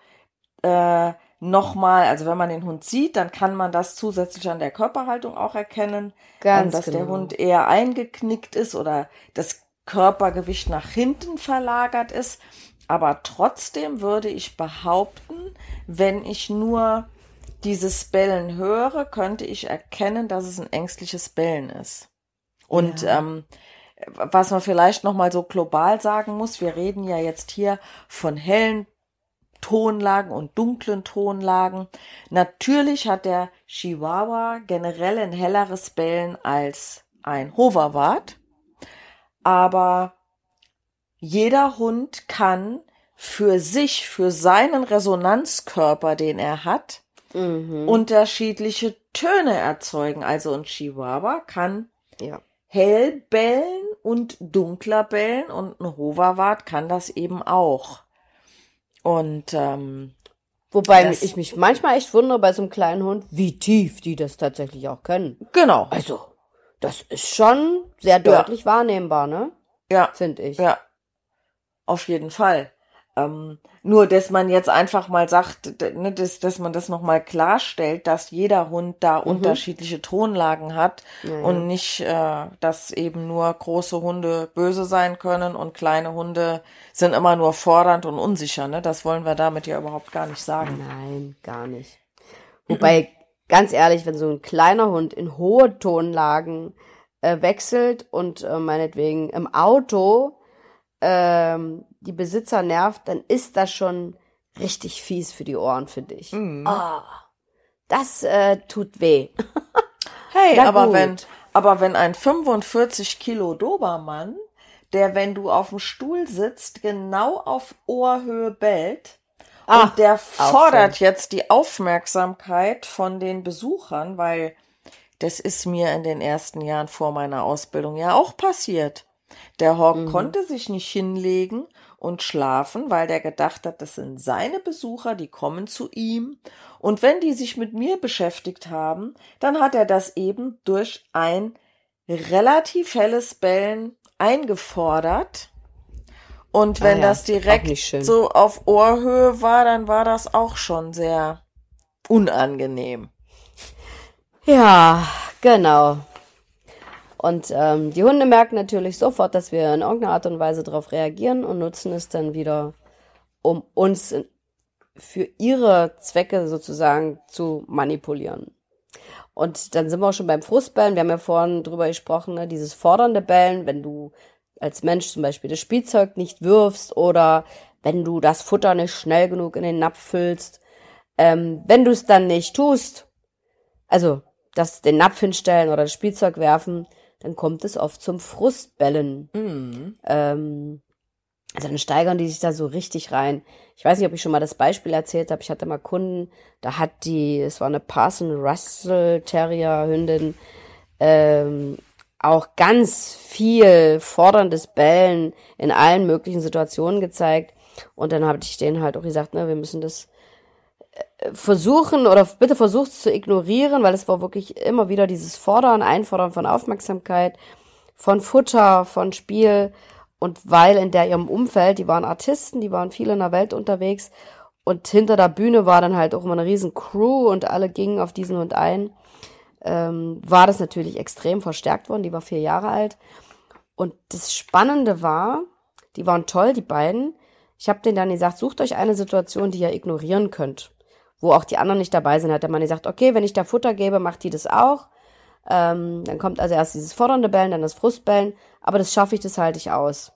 äh, nochmal, also wenn man den Hund sieht, dann kann man das zusätzlich an der Körperhaltung auch erkennen, Ganz dass genau. der Hund eher eingeknickt ist oder das Körpergewicht nach hinten verlagert ist. Aber trotzdem würde ich behaupten, wenn ich nur dieses Bellen höre, könnte ich erkennen, dass es ein ängstliches Bellen ist. Und ja. ähm, was man vielleicht noch mal so global sagen muss, wir reden ja jetzt hier von hellen Tonlagen und dunklen Tonlagen. Natürlich hat der Chihuahua generell ein helleres Bellen als ein Hoverwart aber jeder Hund kann für sich, für seinen Resonanzkörper, den er hat, mhm. unterschiedliche Töne erzeugen. Also ein Chihuahua kann ja. hell bellen und dunkler bellen und ein Hoverwart kann das eben auch. Und ähm, Wobei ich mich manchmal echt wundere bei so einem kleinen Hund, wie tief die das tatsächlich auch können. Genau. Also das ist schon sehr deutlich ja. wahrnehmbar, ne? Ja. Finde ich. Ja. Auf jeden Fall. Ähm, nur, dass man jetzt einfach mal sagt, ne, dass, dass man das nochmal klarstellt, dass jeder Hund da mhm. unterschiedliche Tonlagen hat ja, und nicht, äh, dass eben nur große Hunde böse sein können und kleine Hunde sind immer nur fordernd und unsicher. Ne? Das wollen wir damit ja überhaupt gar nicht sagen. Nein, gar nicht. Wobei ganz ehrlich, wenn so ein kleiner Hund in hohe Tonlagen äh, wechselt und äh, meinetwegen im Auto ähm, die Besitzer nervt, dann ist das schon richtig fies für die Ohren, finde ich. Mhm. Oh, das äh, tut weh. hey, aber wenn, aber wenn ein 45 Kilo Dobermann, der, wenn du auf dem Stuhl sitzt, genau auf Ohrhöhe bellt, Ach, und der fordert jetzt die Aufmerksamkeit von den Besuchern, weil das ist mir in den ersten Jahren vor meiner Ausbildung ja auch passiert. Der Hawk mhm. konnte sich nicht hinlegen und schlafen, weil der gedacht hat, das sind seine Besucher, die kommen zu ihm. Und wenn die sich mit mir beschäftigt haben, dann hat er das eben durch ein relativ helles Bellen eingefordert. Und wenn ah ja, das direkt so auf Ohrhöhe war, dann war das auch schon sehr unangenehm. Ja, genau. Und ähm, die Hunde merken natürlich sofort, dass wir in irgendeiner Art und Weise darauf reagieren und nutzen es dann wieder, um uns für ihre Zwecke sozusagen zu manipulieren. Und dann sind wir auch schon beim Frustbellen. Wir haben ja vorhin drüber gesprochen, ne? dieses fordernde Bellen, wenn du als Mensch zum Beispiel das Spielzeug nicht wirfst oder wenn du das Futter nicht schnell genug in den Napf füllst. Ähm, wenn du es dann nicht tust, also das den Napf hinstellen oder das Spielzeug werfen, dann kommt es oft zum Frustbellen. Mhm. Ähm, also dann steigern die sich da so richtig rein. Ich weiß nicht, ob ich schon mal das Beispiel erzählt habe. Ich hatte mal Kunden, da hat die, es war eine Parson Russell Terrier Hündin, ähm, auch ganz viel forderndes Bellen in allen möglichen Situationen gezeigt. Und dann habe ich denen halt auch gesagt, ne, wir müssen das versuchen oder bitte versucht es zu ignorieren, weil es war wirklich immer wieder dieses Fordern, Einfordern von Aufmerksamkeit, von Futter, von Spiel und weil in der ihrem Umfeld, die waren Artisten, die waren viel in der Welt unterwegs und hinter der Bühne war dann halt auch immer eine riesen Crew und alle gingen auf diesen Hund ein, ähm, war das natürlich extrem verstärkt worden. Die war vier Jahre alt. Und das Spannende war, die waren toll, die beiden. Ich habe denen dann gesagt, sucht euch eine Situation, die ihr ignorieren könnt, wo auch die anderen nicht dabei sind. Hat der Mann gesagt, okay, wenn ich da Futter gebe, macht die das auch. Ähm, dann kommt also erst dieses fordernde Bellen, dann das Frustbellen, aber das schaffe ich, das halte ich aus.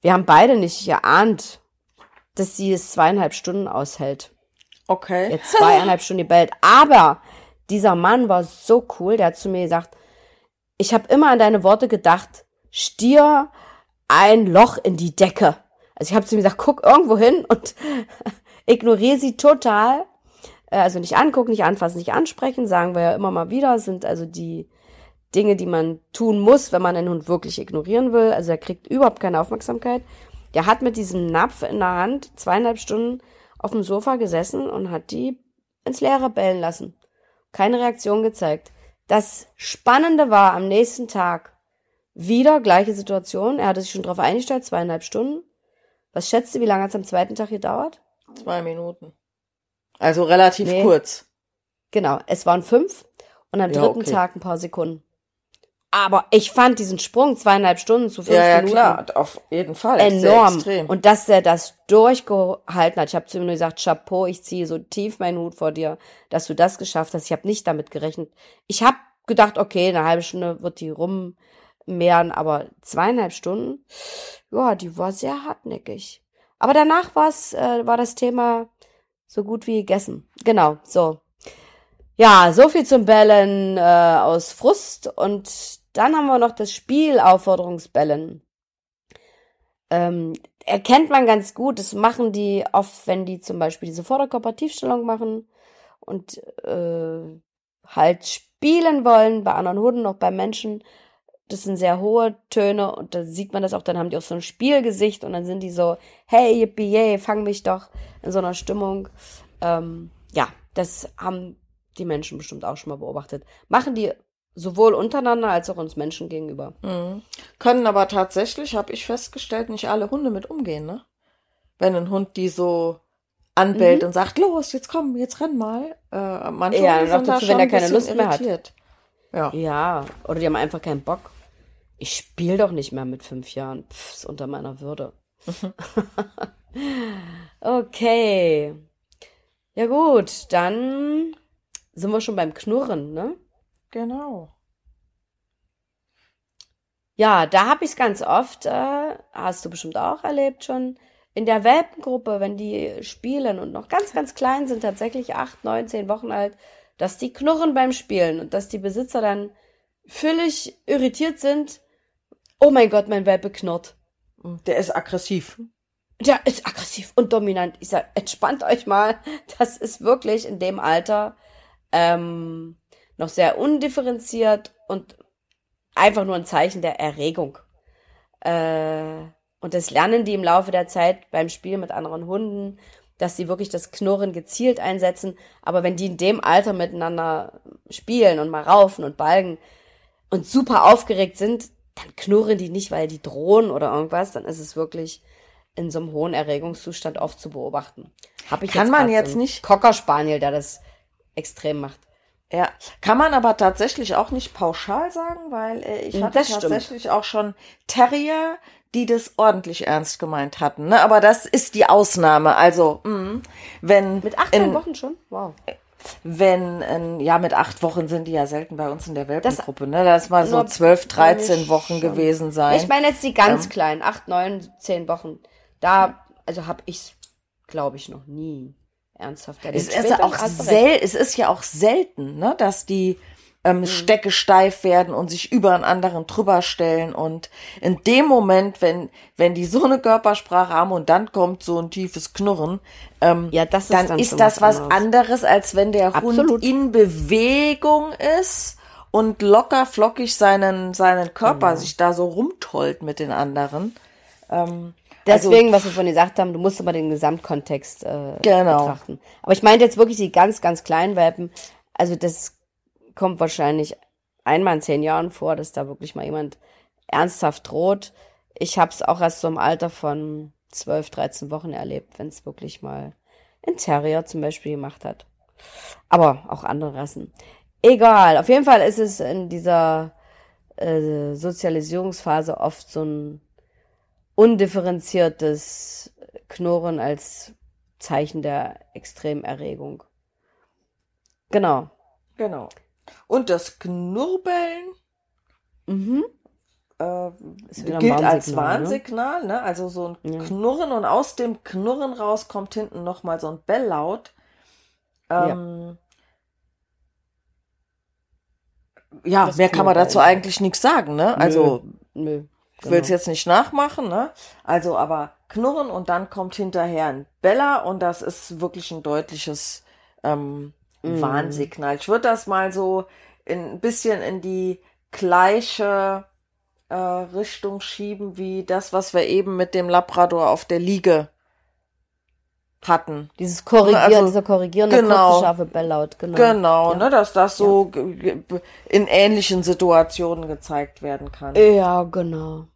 Wir haben beide nicht geahnt, dass sie es zweieinhalb Stunden aushält. Okay. Jetzt zweieinhalb Stunden bellt. Aber dieser Mann war so cool, der hat zu mir gesagt, ich habe immer an deine Worte gedacht, stier ein Loch in die Decke. Also ich habe zu ihm gesagt, guck irgendwo hin und ignoriere sie total. Äh, also nicht angucken, nicht anfassen, nicht ansprechen, sagen wir ja immer mal wieder, sind also die Dinge, die man tun muss, wenn man einen Hund wirklich ignorieren will. Also er kriegt überhaupt keine Aufmerksamkeit. Der hat mit diesem Napf in der Hand zweieinhalb Stunden auf dem Sofa gesessen und hat die ins Leere bellen lassen. Keine Reaktion gezeigt. Das Spannende war am nächsten Tag wieder gleiche Situation. Er hatte sich schon darauf eingestellt, zweieinhalb Stunden. Was schätzt du, wie lange es am zweiten Tag gedauert? Zwei Minuten. Also relativ nee. kurz. Genau, es waren fünf und am dritten okay. Tag ein paar Sekunden. Aber ich fand diesen Sprung zweieinhalb Stunden zu fünf ja, Minuten. Ja, klar, auf jeden Fall. Enorm. Und dass er das durchgehalten hat. Ich habe zu ihm nur gesagt, Chapeau, ich ziehe so tief meinen Hut vor dir, dass du das geschafft hast. Ich habe nicht damit gerechnet. Ich habe gedacht, okay, eine halbe Stunde wird die rummehren, aber zweieinhalb Stunden, ja, die war sehr hartnäckig. Aber danach war's, äh, war das Thema so gut wie gegessen. Genau, so. Ja, so viel zum Bellen äh, aus Frust und dann haben wir noch das Spiel Aufforderungsbellen. Ähm, erkennt man ganz gut, das machen die oft, wenn die zum Beispiel diese Vorderkörpertiefstellung machen und äh, halt spielen wollen, bei anderen Hunden, auch bei Menschen. Das sind sehr hohe Töne und da sieht man das auch, dann haben die auch so ein Spielgesicht und dann sind die so, hey, yippie, yay, fang mich doch in so einer Stimmung. Ähm, ja, das haben die Menschen bestimmt auch schon mal beobachtet. Machen die Sowohl untereinander als auch uns Menschen gegenüber. Mhm. Können aber tatsächlich, habe ich festgestellt, nicht alle Hunde mit umgehen, ne? Wenn ein Hund die so anbellt mhm. und sagt, los, jetzt komm, jetzt renn mal. Äh, manche ja, Hunde sind dazu, wenn er keine Lust irritiert. mehr hat. Ja. ja, oder die haben einfach keinen Bock. Ich spiele doch nicht mehr mit fünf Jahren. Pff, ist unter meiner Würde. okay. Ja gut, dann sind wir schon beim Knurren, ne? Genau. Ja, da habe ich es ganz oft, äh, hast du bestimmt auch erlebt schon, in der Welpengruppe, wenn die spielen und noch ganz, ganz klein sind, tatsächlich acht, neun, zehn Wochen alt, dass die knurren beim Spielen und dass die Besitzer dann völlig irritiert sind. Oh mein Gott, mein Welpe knurrt. Der ist aggressiv. Der ist aggressiv und dominant. Ich sag, entspannt euch mal. Das ist wirklich in dem Alter ähm, noch sehr undifferenziert und einfach nur ein Zeichen der Erregung. Äh, und das lernen die im Laufe der Zeit beim Spiel mit anderen Hunden, dass sie wirklich das Knurren gezielt einsetzen. Aber wenn die in dem Alter miteinander spielen und mal raufen und balgen und super aufgeregt sind, dann knurren die nicht, weil die drohen oder irgendwas. Dann ist es wirklich in so einem hohen Erregungszustand oft zu beobachten. Hab ich Kann jetzt man jetzt nicht Cocker Spaniel, der das extrem macht. Ja, kann man aber tatsächlich auch nicht pauschal sagen, weil äh, ich hatte Das stimmt. tatsächlich auch schon Terrier, die das ordentlich ernst gemeint hatten. Ne? Aber das ist die Ausnahme. Also, mh, wenn Mit acht in, Wochen schon? Wow. Wenn in, ja mit acht Wochen sind die ja selten bei uns in der Welpengruppe. Ne? Das mal so zwölf, dreizehn Wochen schon. gewesen sein. Ich meine jetzt die ganz kleinen, acht, neun, zehn Wochen. Da, also habe ich, glaube ich, noch nie ernsthaft erlebt. Es ist, auch sel es ist ja auch selten, ne, dass die ähm, Mhm. Stecke steif werden und sich über einen anderen drüber stellen. Und in dem Moment, wenn, wenn die so eine Körpersprache haben und dann kommt so ein tiefes Knurren, ähm, Ja, das ist dann, dann ist das was anderes. anderes, als wenn der Absolut. Hund in Bewegung ist und locker flockig seinen, seinen Körper Genau. sich da so rumtollt mit den anderen. Ähm, Deswegen, was wir vorhin gesagt haben, du musst immer den Gesamtkontext äh, Genau. betrachten. Aber ich meinte jetzt wirklich die ganz, ganz kleinen Welpen. Also das kommt wahrscheinlich einmal in zehn Jahren vor, dass da wirklich mal jemand ernsthaft droht. Ich habe es auch erst so im Alter von 12, 13 Wochen erlebt, wenn es wirklich mal ein Terrier zum Beispiel gemacht hat. Aber auch andere Rassen. Egal, auf jeden Fall ist es in dieser äh, Sozialisierungsphase oft so ein undifferenziertes Knurren als Zeichen der Extremerregung. Genau. genau. Und das Knurbeln Mhm. äh, Ist wieder ein gilt als Warnsignal, ne? Ne? Also so ein Ja. Knurren und aus dem Knurren raus kommt hinten noch mal so ein Belllaut. Ähm, ja, Das mehr kann man dazu eigentlich nichts sagen, ne? Also Nö. ich will es genau. jetzt nicht nachmachen, ne? Also aber Knurren und dann kommt hinterher ein Bella und das ist wirklich ein deutliches ähm, Mhm. Warnsignal. Ich würde das mal so in, ein bisschen in die gleiche äh, Richtung schieben wie das, was wir eben mit dem Labrador auf der Liege hatten. Dieses Korrigieren, Also, dieser korrigierende genau. kurze, scharfe Belllaut, genau. Genau, Ja. ne, dass das so ge- in ähnlichen Situationen gezeigt werden kann. Ja, genau.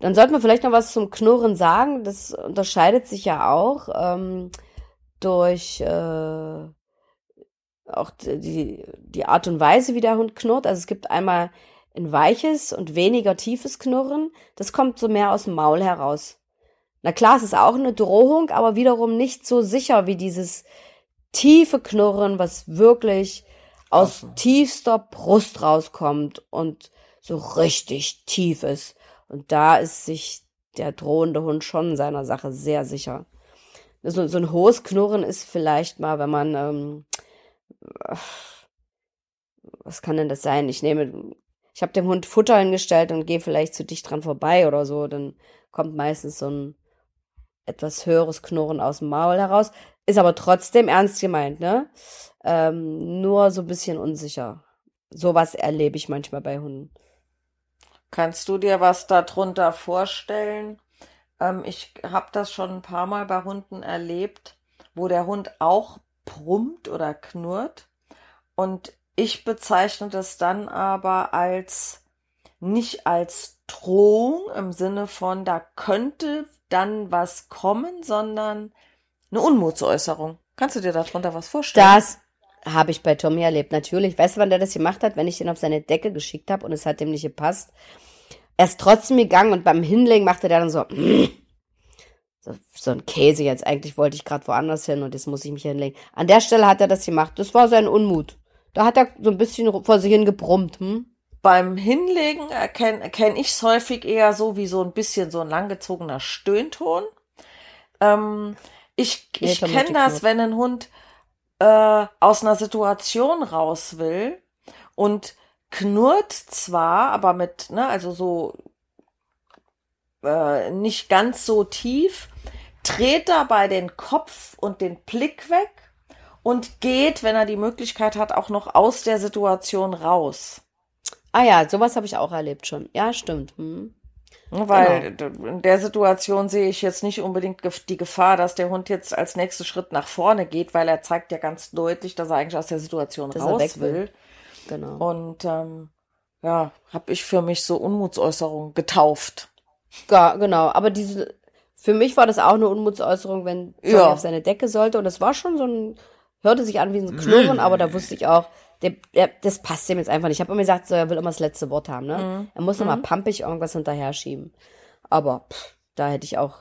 Dann sollten wir vielleicht noch was zum Knurren sagen. Das unterscheidet sich ja auch ähm, durch äh, auch die, die Art und Weise, wie der Hund knurrt. Also es gibt einmal ein weiches und weniger tiefes Knurren. Das kommt so mehr aus dem Maul heraus. Na klar, es ist auch eine Drohung, aber wiederum nicht so sicher wie dieses tiefe Knurren, was wirklich aus Außen. tiefster Brust rauskommt und so richtig tief ist. Und da ist sich der drohende Hund schon seiner Sache sehr sicher. So, so ein hohes Knurren ist vielleicht mal, wenn man, ähm, was kann denn das sein? Ich nehme, ich habe dem Hund Futter hingestellt und gehe vielleicht zu dicht dran vorbei oder so, dann kommt meistens so ein etwas höheres Knurren aus dem Maul heraus. Ist aber trotzdem ernst gemeint, ne? Ähm, nur so ein bisschen unsicher. Sowas erlebe ich manchmal bei Hunden. Kannst du dir was darunter vorstellen? Ähm, ich habe das schon ein paar Mal bei Hunden erlebt, wo der Hund auch brummt oder knurrt. Und ich bezeichne das dann aber als nicht als Drohung im Sinne von, da könnte dann was kommen, sondern eine Unmutsäußerung. Kannst du dir darunter was vorstellen? Das habe ich bei Tommy erlebt, natürlich. Weißt du, wann der das gemacht hat? Wenn ich ihn auf seine Decke geschickt habe und es hat ihm nicht gepasst. Er ist trotzdem gegangen und beim Hinlegen machte der dann so, so, so ein Käse jetzt. Eigentlich wollte ich gerade woanders hin und jetzt muss ich mich hinlegen. An der Stelle hat er das gemacht. Das war sein Unmut. Da hat er so ein bisschen vor sich hin gebrummt. Hm? Beim Hinlegen erkenne erkenn ich es häufig eher so wie so ein bisschen so ein langgezogener Stöhnton. Ähm, ich Nee, ich kenne das, wenn ein Hund äh, aus einer Situation raus will und knurrt zwar, aber mit, ne, also so äh, nicht ganz so tief, dreht dabei den Kopf und den Blick weg und geht, wenn er die Möglichkeit hat, auch noch aus der Situation raus. Ah ja, sowas habe ich auch erlebt schon. Ja, stimmt. Hm. Weil d- in der Situation sehe ich jetzt nicht unbedingt die Gefahr, dass der Hund jetzt als nächsten Schritt nach vorne geht, weil er zeigt ja ganz deutlich, dass er eigentlich aus der Situation Dass raus weg will. will. Genau. Und ähm, ja, habe ich für mich so Unmutsäußerungen getauft. Ja, genau. Aber diese, für mich war das auch eine Unmutsäußerung, wenn Tommy Ja. auf seine Decke sollte. Und es war schon so ein, hörte sich an wie ein Knurren, aber da wusste ich auch, der, der, das passt dem jetzt einfach nicht. Ich habe immer gesagt, so, er will immer das letzte Wort haben, ne? Mhm. Er muss immer pampig irgendwas hinterher schieben. Aber pff, da hätte ich auch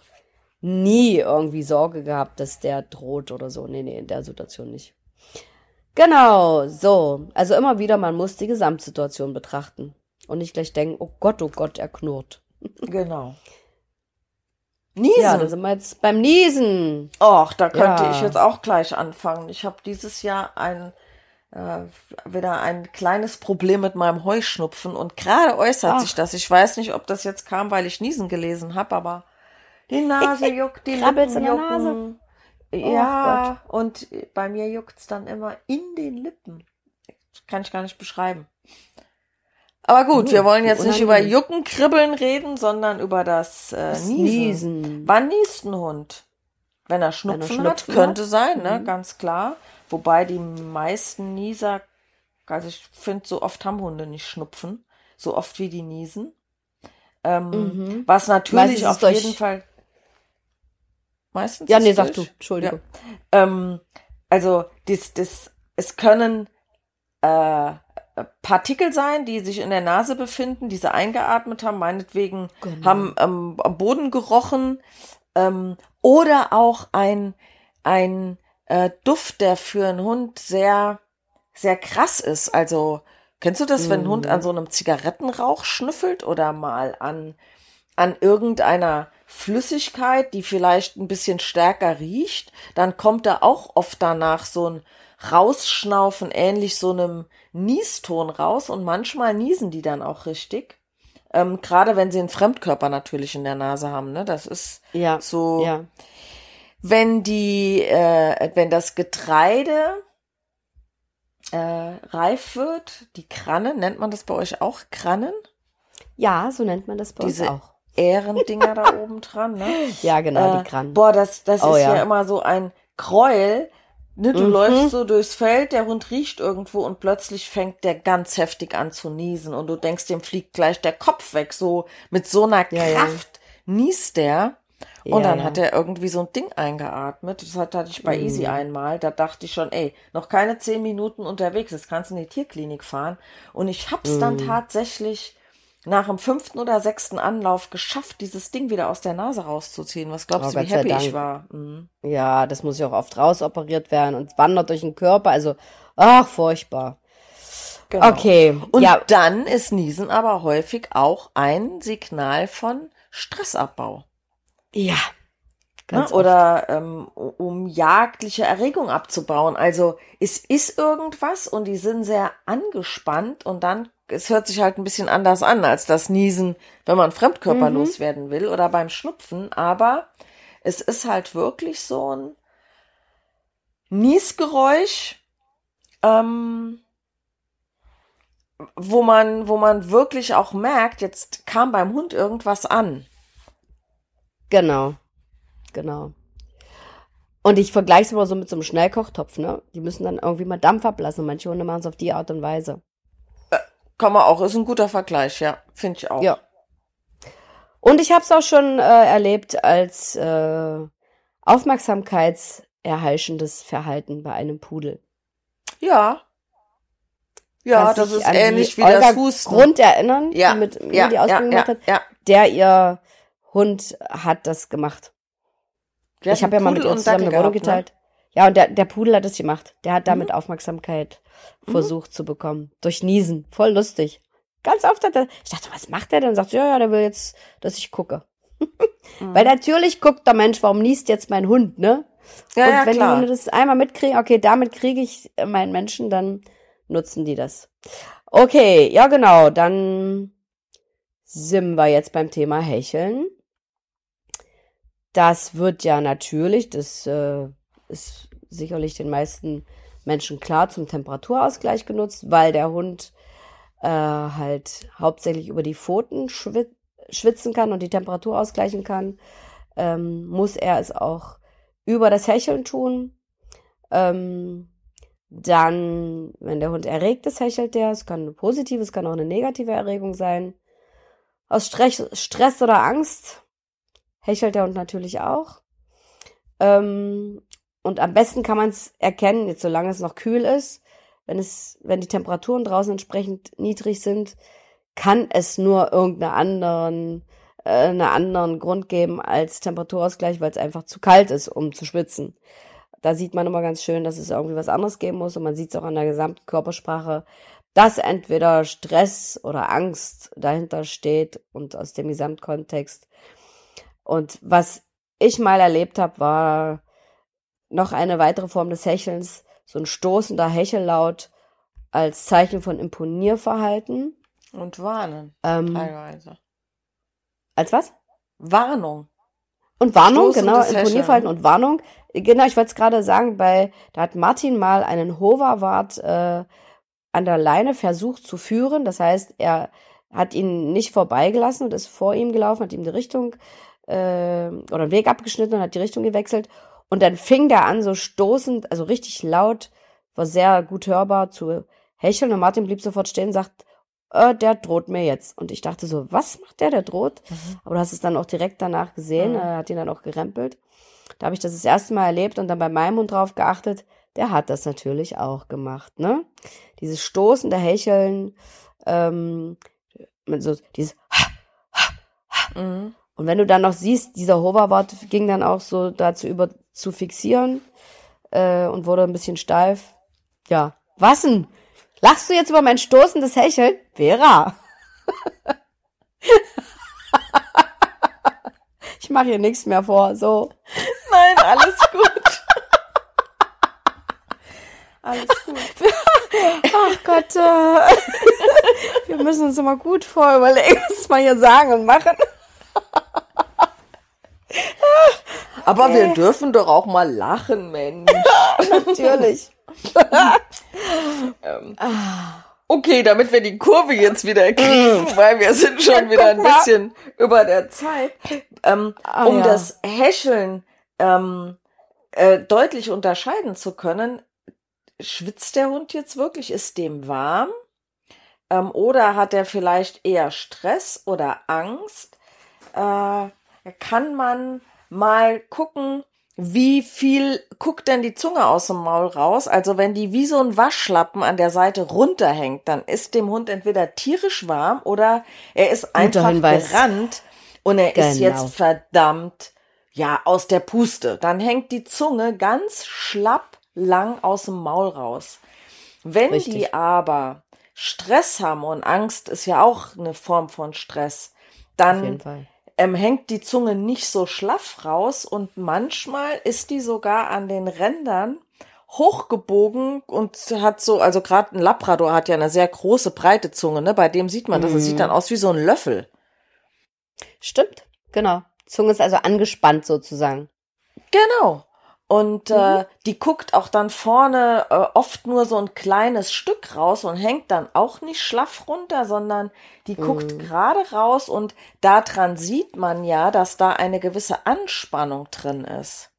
nie irgendwie Sorge gehabt, dass der droht oder so. Nee, nee, in der Situation nicht. Genau, so. Also immer wieder, man muss die Gesamtsituation betrachten. Und nicht gleich denken, oh Gott, oh Gott, er knurrt. Genau. Niesen. Ja, dann sind wir jetzt beim Niesen. Och, da könnte Ja. ich jetzt auch gleich anfangen. Ich habe dieses Jahr ein äh, wieder ein kleines Problem mit meinem Heuschnupfen und gerade äußert Ach. sich das. Ich weiß nicht, ob das jetzt kam, weil ich Niesen gelesen habe, aber die Nase juckt, die Krabbelt's Lippen in der jucken. Oh Ja, und bei mir juckt's dann immer in den Lippen. Kann ich gar nicht beschreiben. Aber gut, wir wollen jetzt nicht über. Jucken, Kribbeln reden, sondern über das, äh, Das Niesen. Niesen. Wann niest ein Hund? Wenn er Schnupfen, hat, Schnupfen könnte hat? sein, ne? Mhm. Ganz klar. Wobei die meisten Nieser, also ich finde, so oft haben Hunde nicht Schnupfen. So oft wie die niesen. Ähm, Mhm. Was natürlich auf durch- jeden Fall. Meistens Ja, nee, sag du. Entschuldigung. Ähm, also das, das, es können äh, Partikel sein, die sich in der Nase befinden, die sie eingeatmet haben, meinetwegen Genau. haben ähm, am Boden gerochen ähm, oder auch ein, ein äh, Duft, der für einen Hund sehr, sehr krass ist. Also kennst du das, wenn ein Hund Mhm. an so einem Zigarettenrauch schnüffelt oder mal an, an irgendeiner Flüssigkeit, die vielleicht ein bisschen stärker riecht, dann kommt da auch oft danach so ein Rausschnaufen, ähnlich so einem Nieston raus und manchmal niesen die dann auch richtig. Ähm, Gerade wenn sie einen Fremdkörper natürlich in der Nase haben, ne? Das ist Ja. so, Ja. wenn die, äh, wenn das Getreide äh, reif wird, die Krannen, nennt man das bei euch auch Krannen? Ja, so nennt man das bei Diese uns auch. Ehrendinger da oben dran, ne? Ja, genau, Äh, die Kran. Boah, das, das Oh, ist ja. ja. immer so ein Gräuel. Ne, du Mhm. läufst so durchs Feld, der Hund riecht irgendwo und plötzlich fängt der ganz heftig an zu niesen und du denkst, dem fliegt gleich der Kopf weg. So mit so einer Ja, ja. Kraft niest der. Und Ja, dann ja. hat er irgendwie so ein Ding eingeatmet. Das hat- hatte ich bei Mhm. Easy einmal. Da dachte ich schon, ey, noch keine zehn Minuten unterwegs. Jetzt kannst du in die Tierklinik fahren. Und ich hab's dann Mhm. tatsächlich nach dem fünften oder sechsten Anlauf geschafft, dieses Ding wieder aus der Nase rauszuziehen. Was glaubst Oh, du, wie happy ich war? Mhm. Ja, das muss ja auch oft rausoperiert werden und wandert durch den Körper. Also, ach, furchtbar. Genau. Okay. Und ja, dann ist Niesen aber häufig auch ein Signal von Stressabbau. ja. Ne? Oder ähm, um jagdliche Erregung abzubauen. Also es ist irgendwas und die sind sehr angespannt und dann, es hört sich halt ein bisschen anders an als das Niesen, wenn man Fremdkörper Mhm. loswerden will oder beim Schnupfen, aber es ist halt wirklich so ein Niesgeräusch, ähm, wo man, wo man wirklich auch merkt, jetzt kam beim Hund irgendwas an. Genau. Genau. Und ich vergleiche es immer so mit so einem Schnellkochtopf, ne? Die müssen dann irgendwie mal Dampf ablassen. Manche Hunde machen es auf die Art und Weise. Kann man auch, ist ein guter Vergleich, ja, finde ich auch. Ja. Und ich habe es auch schon äh, erlebt als äh, aufmerksamkeitserheischendes Verhalten bei einem Pudel. Ja. Ja, Kannst das ist ähnlich wie Olga das Husten. Grund erinnern, ja, die mit mir ja, die Ausbildung ja, gemacht hat. Der ihr Hund hat das gemacht. Ich habe ja mal mit ihr zusammen eine Dackel Wohnung gehabt, ne? Ja, und der, der Pudel hat es gemacht. Der hat damit Mhm. Aufmerksamkeit versucht zu bekommen. Durch Niesen. Voll lustig. Ganz oft hat er, ich dachte, was macht der denn? Sagt, ja, ja, der will jetzt, dass ich gucke. Mhm. Weil natürlich guckt der Mensch, warum niest jetzt mein Hund, ne? Ja, und ja, wenn die klar. Hunde das einmal mitkriegen, okay, damit kriege ich meinen Menschen, dann nutzen die das. Okay, ja genau, dann sind wir jetzt beim Thema Hecheln. Das wird ja natürlich, das äh, ist sicherlich den meisten Menschen klar, zum Temperaturausgleich genutzt, weil der Hund äh, halt hauptsächlich über die Pfoten schwit schwitzen kann und die Temperatur ausgleichen kann, ähm, muss er es auch über das Hecheln tun. Ähm, dann, wenn der Hund erregt ist, hechelt der. Es kann eine positive, es kann auch eine negative Erregung sein. Aus Stress, Stress oder Angst hechelt der Hund natürlich auch. Ähm, Und am besten kann man es erkennen, jetzt solange es noch kühl ist, wenn es, wenn die Temperaturen draußen entsprechend niedrig sind, kann es nur irgendeinen anderen, äh, einen anderen Grund geben als Temperaturausgleich, weil es einfach zu kalt ist, um zu schwitzen. Da sieht man immer ganz schön, dass es irgendwie was anderes geben muss und man sieht es auch an der gesamten Körpersprache, dass entweder Stress oder Angst dahinter steht und aus dem Gesamtkontext. Und was ich mal erlebt habe, war noch eine weitere Form des Hechelns, so ein stoßender Hechellaut als Zeichen von Imponierverhalten. Und warnen, Ähm, teilweise. als was? Warnung. Und Warnung, Stoßendes genau. Imponierverhalten und Warnung. Genau, ich wollte es gerade sagen, bei, da hat Martin mal einen Hoverwart äh, an der Leine versucht zu führen. Das heißt, er hat ihn nicht vorbeigelassen und ist vor ihm gelaufen, hat ihm die Richtung äh, oder den Weg abgeschnitten und hat die Richtung gewechselt. Und dann fing der an, so stoßend, also richtig laut, war sehr gut hörbar zu hecheln. Und Martin blieb sofort stehen und sagt, äh, der droht mir jetzt. Und ich dachte so, was macht der, der droht? Aber du hast es dann auch direkt danach gesehen, Mhm. er hat ihn dann auch gerempelt. Da habe ich das das erste Mal erlebt und dann bei meinem Hund drauf geachtet. Der hat das natürlich auch gemacht, ne? Dieses stoßende Hecheln, ähm, mit so dieses Mhm. Und wenn du dann noch siehst, dieser Hoverwart ging dann auch so dazu über zu fixieren äh, und wurde ein bisschen steif. Ja, was denn? Lachst du jetzt über mein stoßendes Hecheln? Vera. ich mache hier nichts mehr vor. So. Nein, alles gut. alles gut. Ach Gott. Äh, wir müssen uns immer gut vorüberlegen, was wir hier sagen und machen. Aber wir dürfen doch auch mal lachen, Mensch. Natürlich. Okay, damit wir die Kurve jetzt wieder kriegen, weil wir sind schon wieder ein bisschen über der Zeit, ähm, Ah, um ja. das Häscheln ähm, äh, deutlich unterscheiden zu können, schwitzt der Hund jetzt wirklich? Ist dem warm? Ähm, oder hat er vielleicht eher Stress oder Angst? Äh, kann man mal gucken, wie viel guckt denn die Zunge aus dem Maul raus? Also wenn die wie so ein Waschlappen an der Seite runterhängt, dann ist dem Hund entweder tierisch warm oder er ist einfach gerannt und er ist Genau. jetzt verdammt ja aus der Puste. Dann hängt die Zunge ganz schlapp lang aus dem Maul raus. Wenn die Richtig. aber Stress haben und Angst ist ja auch eine Form von Stress, Auf dann jeden Fall. Ähm, hängt die Zunge nicht so schlaff raus und manchmal ist die sogar an den Rändern hochgebogen und hat so, also gerade ein Labrador hat ja eine sehr große, breite Zunge, ne? Bei dem sieht man das, das Mhm. sieht dann aus wie so ein Löffel. Stimmt, genau. Zunge ist also angespannt sozusagen. Genau. Und Mhm. äh, die guckt auch dann vorne äh, oft nur so ein kleines Stück raus und hängt dann auch nicht schlaff runter, sondern die guckt Mhm. gerade raus und daran sieht man ja, dass da eine gewisse Anspannung drin ist.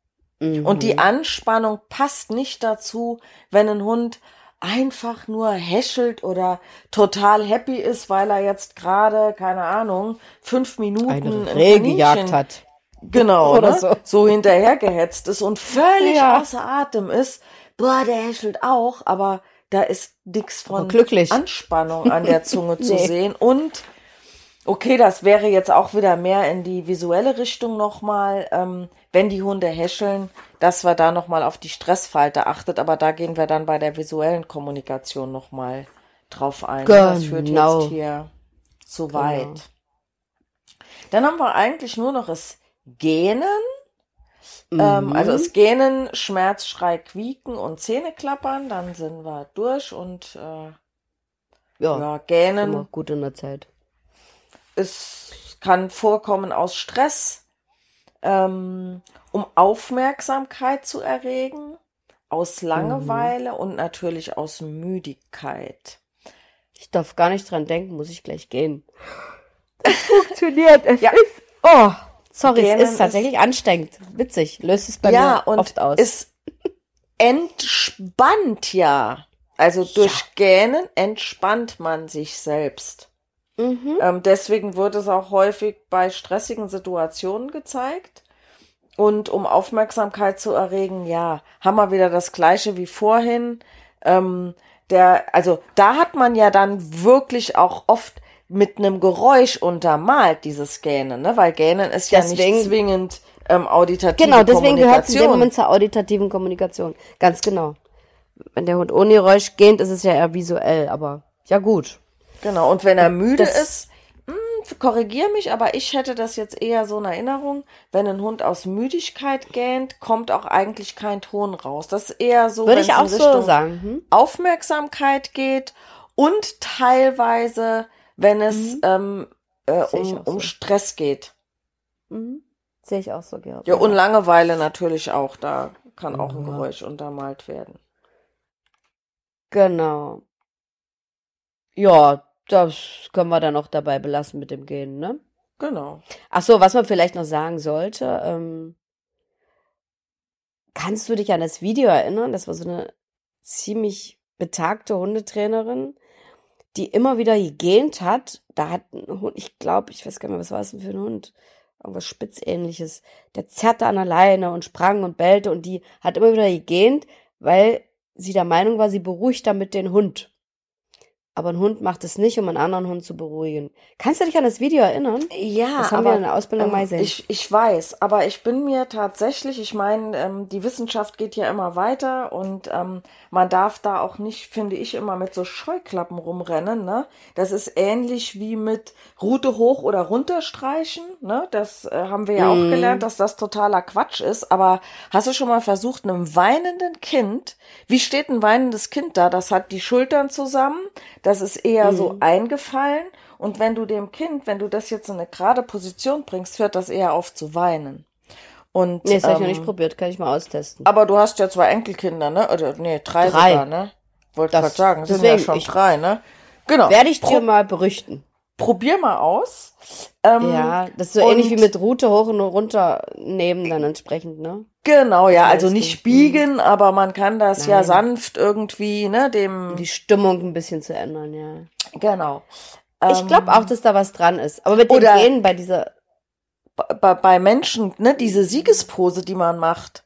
Und die Mhm. Anspannung passt nicht dazu, wenn ein Hund einfach nur häschelt oder total happy ist, weil er jetzt gerade, keine Ahnung, fünf Minuten eine ein Reh gejagt Kaninchen- hat. Genau, Oder ne? so. so. hinterhergehetzt ist und völlig Ja. außer Atem ist. Boah, der häschelt auch, aber da ist nix Aber von. Anspannung an der Zunge zu Nee. sehen. Und okay, das wäre jetzt auch wieder mehr in die visuelle Richtung nochmal, ähm, wenn die Hunde häscheln, dass wir da nochmal auf die Stressfalte achtet, aber da gehen wir dann bei der visuellen Kommunikation nochmal drauf ein. Das führt Genau. jetzt hier zu weit. Genau. Dann haben wir eigentlich nur noch das Gähnen. Ähm, Mhm. also es Gähnen, Schmerz, Schrei, Quieken und Zähne klappern. Dann sind wir durch und äh, ja, ja, Gähnen immer gut in der Zeit. es kann vorkommen aus Stress, ähm, um Aufmerksamkeit zu erregen, aus Langeweile und natürlich aus Müdigkeit. Ich darf gar nicht dran denken, muss ich gleich gehen. Das funktioniert. Es Ja. ist. Oh, sorry, Gähnen es ist tatsächlich anstrengend. Witzig. Löst es bei ja, mir oft aus. es entspannt ja. Also durch Gähnen entspannt man sich selbst. mhm. Ähm, deswegen wird es auch häufig bei stressigen Situationen gezeigt. Und um Aufmerksamkeit zu erregen, ja, haben wir wieder das gleiche wie vorhin. Ähm, der, also da hat man ja dann wirklich auch oft mit einem Geräusch untermalt, dieses Gähnen, ne? Weil Gähnen ist ja Deswegen- nicht zwingend ähm, auditative Genau, deswegen gehört es in dem. Moment zur auditativen Kommunikation. Ganz genau. Wenn der Hund ohne Geräusch gähnt, ist es ja eher visuell, aber ja gut. Genau, und wenn er müde Das- ist, hm, korrigier mich, aber ich hätte das jetzt eher so in Erinnerung, wenn ein Hund aus Müdigkeit gähnt, kommt auch eigentlich kein Ton raus. Das ist eher so, ich auch in so Richtung sagen. Hm? Aufmerksamkeit geht und teilweise, wenn es ähm, äh, um, auch so. um Stress geht. Mhm. Sehe ich auch so, Gerhard. Ja, und Langeweile natürlich auch, da kann auch ein. Geräusch untermalt werden. Genau. Ja, das können wir dann auch dabei belassen mit dem Gehen, ne? Genau. Ach so, was man vielleicht noch sagen sollte, ähm, kannst du dich an das Video erinnern? Das war so eine ziemlich betagte Hundetrainerin, die immer wieder gegähnt hat. Da hat ein Hund, ich glaube, ich weiß gar nicht mehr, was war es denn für ein Hund? Irgendwas Spitzähnliches. Der zerrte an der Leine und sprang und bellte und die hat immer wieder gegähnt, weil sie der Meinung war, sie beruhigt damit den Hund. Aber ein Hund macht es nicht, um einen anderen Hund zu beruhigen. Kannst du dich an das Video erinnern? Ja, Das haben wir in der Ausbildung mal gesehen. Ähm, Ich, ich weiß, aber ich bin mir tatsächlich, ich meine, ähm, die Wissenschaft geht ja immer weiter und ähm, man darf da auch nicht, finde ich, immer mit so Scheuklappen rumrennen. Ne? Das ist ähnlich wie mit Route hoch oder runter streichen. Ne? Das äh, haben wir ja auch Mhm. gelernt, dass das totaler Quatsch ist. Aber hast du schon mal versucht, einem weinenden Kind, wie steht ein weinendes Kind da? Das hat die Schultern zusammen, das ist eher Mhm. so eingefallen. Und wenn du dem Kind, wenn du das jetzt in eine gerade Position bringst, hört das eher auf zu weinen. Und, Nee, das habe ich noch ähm, nicht probiert, kann ich mal austesten. aber du hast ja zwei Enkelkinder, ne? Oder nee, drei, Drei. sogar, ne? Wollte gerade sagen, sind ja schon drei, ne? Genau. Werde ich Pro dir mal berichten. probier mal aus. Ähm, Ja, das ist so ähnlich wie mit Route hoch und runter nehmen dann entsprechend, ne? Genau, ja, also nicht mhm. biegen, aber man kann das ja Nein. sanft irgendwie, ne, dem, Um die Stimmung ein bisschen zu ändern, ja. genau. Ich Ähm, glaube auch, dass da was dran ist. Aber mit dem oder- Gehen bei dieser. bei, bei Menschen, ne, diese Siegespose, die man macht.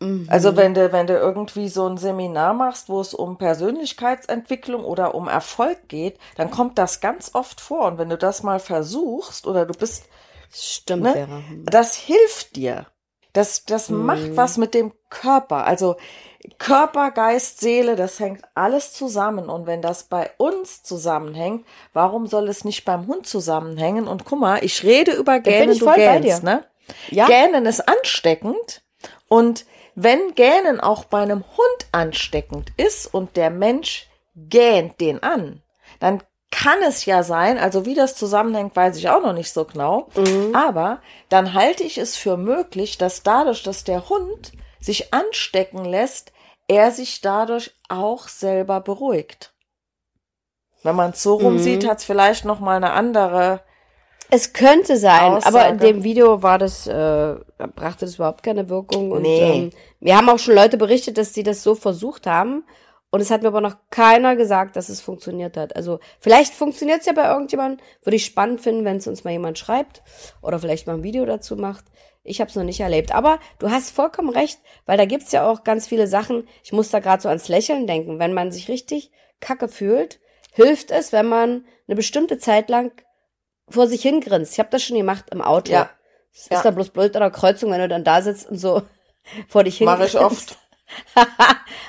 Mhm. Also wenn du, wenn du irgendwie so ein Seminar machst, wo es um Persönlichkeitsentwicklung oder um Erfolg geht, dann kommt das ganz oft vor. Und wenn du das mal versuchst oder du bist, Stimmt, ne? Vera. Hm. das hilft dir. Das, das Mhm. macht was mit dem Körper. Also Körper, Geist, Seele, das hängt alles zusammen. Und wenn das bei uns zusammenhängt, warum soll es nicht beim Hund zusammenhängen? Und guck mal, ich rede über Gähnen, ich du voll gähnst, ne? Ja, Gähnen ist ansteckend und wenn Gähnen auch bei einem Hund ansteckend ist und der Mensch gähnt den an, dann kann es ja sein, also wie das zusammenhängt, weiß ich auch noch nicht so genau, Mhm. aber dann halte ich es für möglich, dass dadurch, dass der Hund sich anstecken lässt, er sich dadurch auch selber beruhigt. Wenn man es so rum Mhm. sieht, hat es vielleicht noch mal eine andere es könnte sein, aber in Aussage. dem Video war das, äh, brachte das überhaupt keine Wirkung. Und Nee. ähm, wir haben auch schon Leute berichtet, dass sie das so versucht haben. Und es hat mir aber noch keiner gesagt, dass es funktioniert hat. Also vielleicht funktioniert es ja bei irgendjemandem. Würde ich spannend finden, wenn es uns mal jemand schreibt oder vielleicht mal ein Video dazu macht. Ich habe es noch nicht erlebt. Aber du hast vollkommen recht, weil da gibt's ja auch ganz viele Sachen. Ich muss da gerade so ans Lächeln denken. Wenn man sich richtig kacke fühlt, hilft es, wenn man eine bestimmte Zeit lang vor sich hingrinst. Ich habe das schon gemacht im Auto. Ja. Es Ja. ist dann bloß blöd an der Kreuzung, wenn du dann da sitzt und so vor dich Mache hingrinst. ich oft.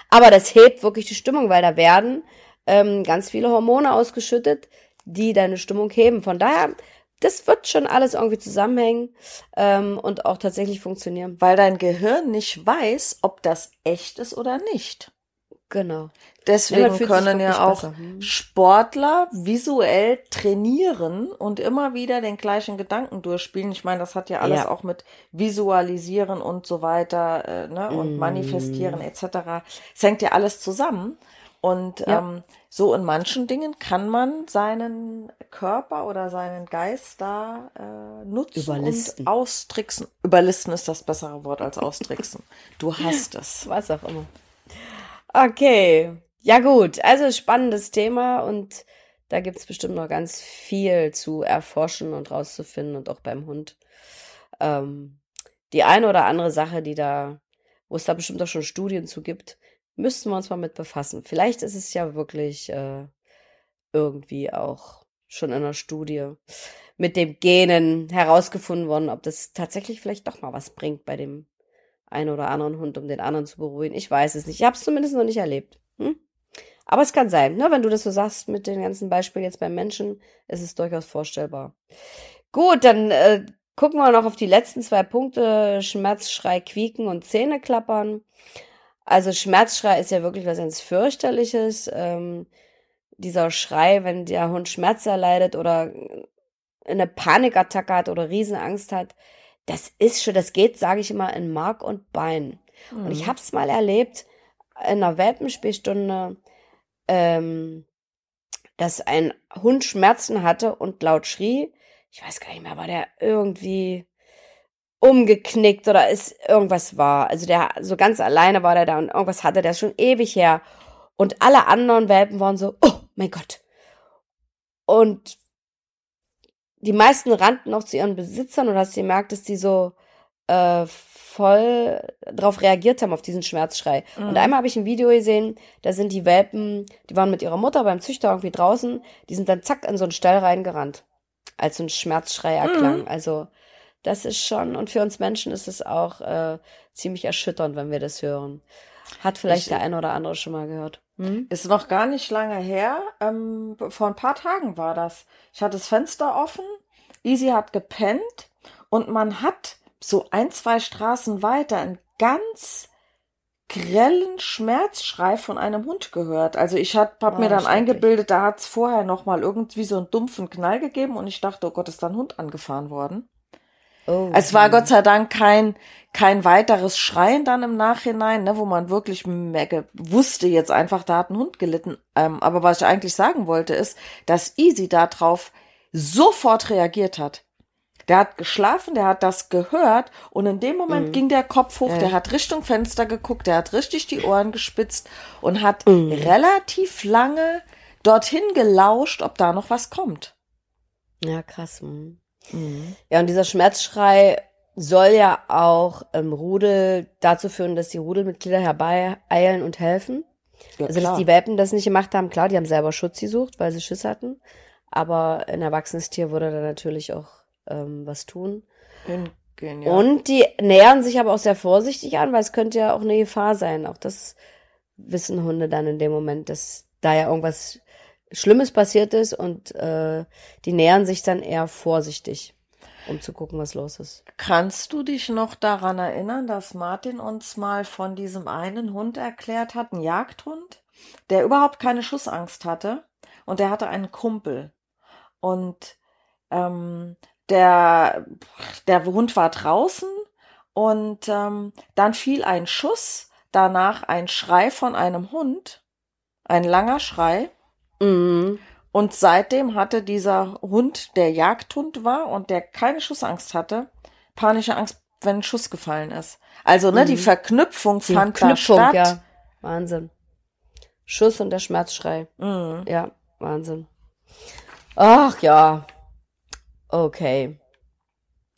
Aber das hebt wirklich die Stimmung, weil da werden ähm, ganz viele Hormone ausgeschüttet, die deine Stimmung heben. Von daher, das wird schon alles irgendwie zusammenhängen ähm, und auch tatsächlich funktionieren. weil dein Gehirn nicht weiß, ob das echt ist oder nicht. Genau. Ja, Deswegen sich können ja auch besser. Hm. Sportler visuell trainieren und immer wieder den gleichen Gedanken durchspielen. Ich meine, das hat ja alles Ja. auch mit Visualisieren und so weiter äh, ne, und Mm. Manifestieren etc. Es hängt ja alles zusammen. Und Ja. ähm, so in manchen Dingen kann man seinen Körper oder seinen Geist da äh, nutzen Überlisten. und austricksen. Überlisten ist das bessere Wort als austricksen. Du hast es. Was auch immer. Okay. Ja gut, also spannendes Thema und da gibt's bestimmt noch ganz viel zu erforschen und rauszufinden und auch beim Hund. Ähm, die eine oder andere Sache, die da, wo es da bestimmt auch schon Studien zu gibt, müssten wir uns mal mit befassen. Vielleicht ist es ja wirklich äh, irgendwie auch schon in einer Studie mit dem Genen herausgefunden worden, ob das tatsächlich vielleicht doch mal was bringt bei dem einen oder anderen Hund, um den anderen zu beruhigen. Ich weiß es nicht. Ich habe es zumindest noch nicht erlebt. Hm? Aber es kann sein, ne? wenn du das so sagst mit den ganzen Beispielen jetzt beim Menschen, ist es durchaus vorstellbar. Gut, dann äh, gucken wir noch auf die letzten zwei Punkte. Schmerzschrei, Quieken und Zähne klappern. Also Schmerzschrei ist ja wirklich was ganz fürchterliches. Ähm, dieser Schrei, wenn der Hund Schmerz erleidet oder eine Panikattacke hat oder Riesenangst hat, das ist schon, das geht, sage ich immer, in Mark und Bein. Mhm. Und ich mhm. habe es mal erlebt in einer Welpenspielstunde, ähm, dass ein Hund Schmerzen hatte und laut schrie. Ich weiß gar nicht mehr, war der irgendwie umgeknickt oder ist irgendwas war. Also der so ganz alleine war der da und irgendwas hatte der schon ewig her. Und alle anderen Welpen waren so, oh mein Gott. Und die meisten rannten auch zu ihren Besitzern und hast gemerkt, dass die so äh, voll drauf reagiert haben, auf diesen Schmerzschrei. Mhm. Und einmal habe ich ein Video gesehen, da sind die Welpen, die waren mit ihrer Mutter beim Züchter irgendwie draußen, die sind dann zack in so einen Stall reingerannt, als so ein Schmerzschrei erklang. Mhm. Also das ist schon, und für uns Menschen ist es auch äh, ziemlich erschütternd, wenn wir das hören. Hat vielleicht ich, der eine oder andere schon mal gehört. Hm? Ist noch gar nicht lange her. Ähm, vor ein paar Tagen war das. Ich hatte das Fenster offen, Easy hat gepennt und man hat so ein, zwei Straßen weiter einen ganz grellen Schmerzschrei von einem Hund gehört. Also ich hab, hab oh, mir dann eingebildet, da hat's vorher noch mal irgendwie so einen dumpfen Knall gegeben und ich dachte, oh Gott, ist da ein Hund angefahren worden. Oh, es war Gott sei Dank kein, kein weiteres Schreien dann im Nachhinein, ne, wo man wirklich wusste jetzt einfach, da hat ein Hund gelitten. Ähm, aber was ich eigentlich sagen wollte, ist, dass Easy darauf sofort reagiert hat. Der hat geschlafen, der hat das gehört und in dem Moment mhm. ging der Kopf hoch, ja. der hat Richtung Fenster geguckt, der hat richtig die Ohren gespitzt und hat mhm. relativ lange dorthin gelauscht, ob da noch was kommt. Ja, krass. Mhm. Mhm. Ja, und dieser Schmerzschrei soll ja auch im Rudel dazu führen, dass die Rudelmitglieder herbeieilen und helfen. Ja, also, dass die Welpen das nicht gemacht haben, klar, die haben selber Schutz gesucht, weil sie Schiss hatten. Aber ein erwachsenes Tier würde da natürlich auch ähm, was tun. Ja. Und die nähern sich aber auch sehr vorsichtig an, weil es könnte ja auch eine Gefahr sein. Auch das wissen Hunde dann in dem Moment, dass da ja irgendwas Schlimmes passiert ist und äh, die nähern sich dann eher vorsichtig, um zu gucken, was los ist. Kannst du dich noch daran erinnern, dass Martin uns mal von diesem einen Hund erklärt hat, ein Jagdhund, der überhaupt keine Schussangst hatte und der hatte einen Kumpel und ähm, der der Hund war draußen und ähm, dann fiel ein Schuss, danach ein Schrei von einem Hund, ein langer Schrei Mhm. Und seitdem hatte dieser Hund, der Jagdhund war und der keine Schussangst hatte, panische Angst, wenn ein Schuss gefallen ist. Also, ne, mhm. die Verknüpfung die fand Verknüpfung, da statt. Ja. Wahnsinn. Schuss und der Schmerzschrei. Mhm. Ja, Wahnsinn. Ach ja. Okay.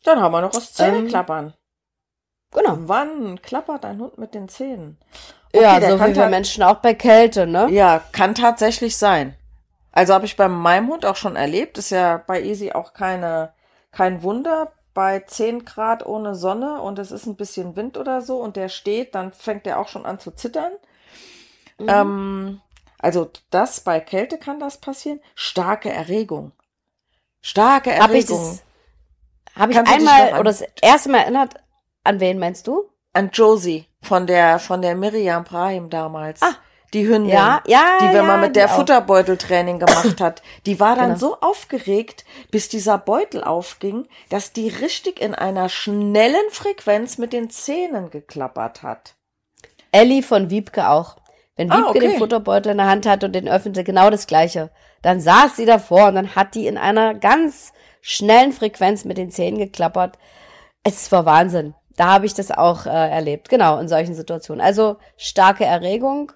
Dann haben wir noch das Zähneklappern. Ähm, genau. Wann klappert ein Hund mit den Zähnen? Okay, ja, so wie wir Menschen auch bei Kälte, ne? Ja, kann tatsächlich sein. Also habe ich bei meinem Hund auch schon erlebt. Ist ja bei Easy auch keine, kein Wunder. Bei 10 Grad ohne Sonne und es ist ein bisschen Wind oder so und der steht, dann fängt er auch schon an zu zittern. Mhm. Ähm, also das bei Kälte kann das passieren. Starke Erregung. Starke Erregung. Habe ich, hab ich einmal oder das erste Mal erinnert, an wen meinst du? An Josie von der von der Miriam Brahim damals. Ah, die Hündin, ja, ja, die wenn ja, man mit der Futterbeuteltraining gemacht hat, die war dann genau. so aufgeregt, bis dieser Beutel aufging, dass die richtig in einer schnellen Frequenz mit den Zähnen geklappert hat. Ellie von Wiebke auch. Wenn ah, Wiebke ah, okay. den Futterbeutel in der Hand hat und den öffnete, genau das gleiche. Dann saß sie davor und dann hat die in einer ganz schnellen Frequenz mit den Zähnen geklappert. Es war Wahnsinn. Da habe ich das auch äh, erlebt, genau, in solchen Situationen. Also starke Erregung,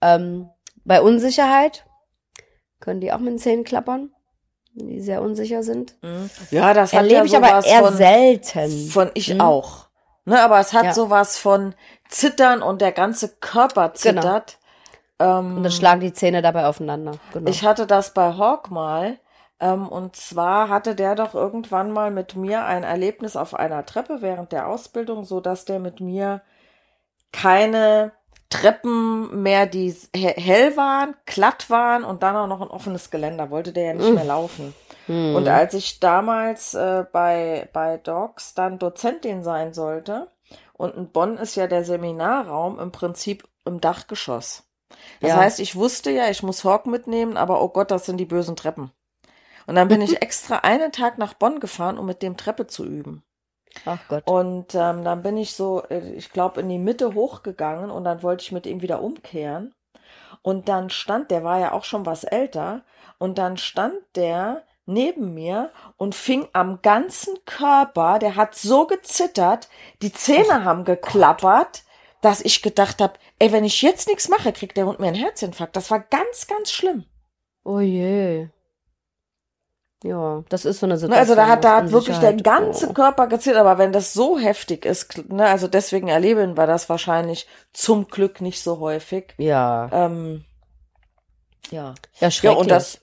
ähm, bei Unsicherheit können die auch mit den Zähnen klappern, wenn die sehr unsicher sind. Mhm. Ja, das erlebe ja ich aber eher von, selten. Von ich mhm. auch. Ne, aber es hat Ja. sowas von Zittern und der ganze Körper Genau. zittert. Ähm, Und dann schlagen die Zähne dabei aufeinander. Genau. Ich hatte das bei Hawk mal. Ähm, und zwar hatte der doch irgendwann mal mit mir ein Erlebnis auf einer Treppe während der Ausbildung, so dass der mit mir keine Treppen mehr, die he- hell waren, glatt waren und dann auch noch ein offenes Geländer. Wollte der ja nicht mehr laufen. Hm. Und als ich damals äh, bei, bei Docs dann Dozentin sein sollte, und in Bonn ist ja der Seminarraum im Prinzip im Dachgeschoss. Das Ja. heißt, ich wusste ja, ich muss Hawk mitnehmen, aber oh Gott, das sind die bösen Treppen. Und dann bin ich extra einen Tag nach Bonn gefahren, um mit dem Treppe zu üben. Ach Gott. Und ähm, dann bin ich so, äh, ich glaube, in die Mitte hochgegangen und dann wollte ich mit ihm wieder umkehren. Und dann stand, der war ja auch schon was älter, und dann stand der neben mir und fing am ganzen Körper, der hat so gezittert, die Zähne haben geklappert, dass ich gedacht habe, ey, wenn ich jetzt nichts mache, kriegt der Hund mir einen Herzinfarkt. Das war ganz, ganz schlimm. Oh je. Ja, das ist so eine Ne, Situation. Also da hat, da hat wirklich der ganze Oh. Körper gezittert, aber wenn das so heftig ist, ne, also deswegen erleben wir das wahrscheinlich zum Glück nicht so häufig. Ja. Ähm, ja. Ja, Ja, schrecklich. und das,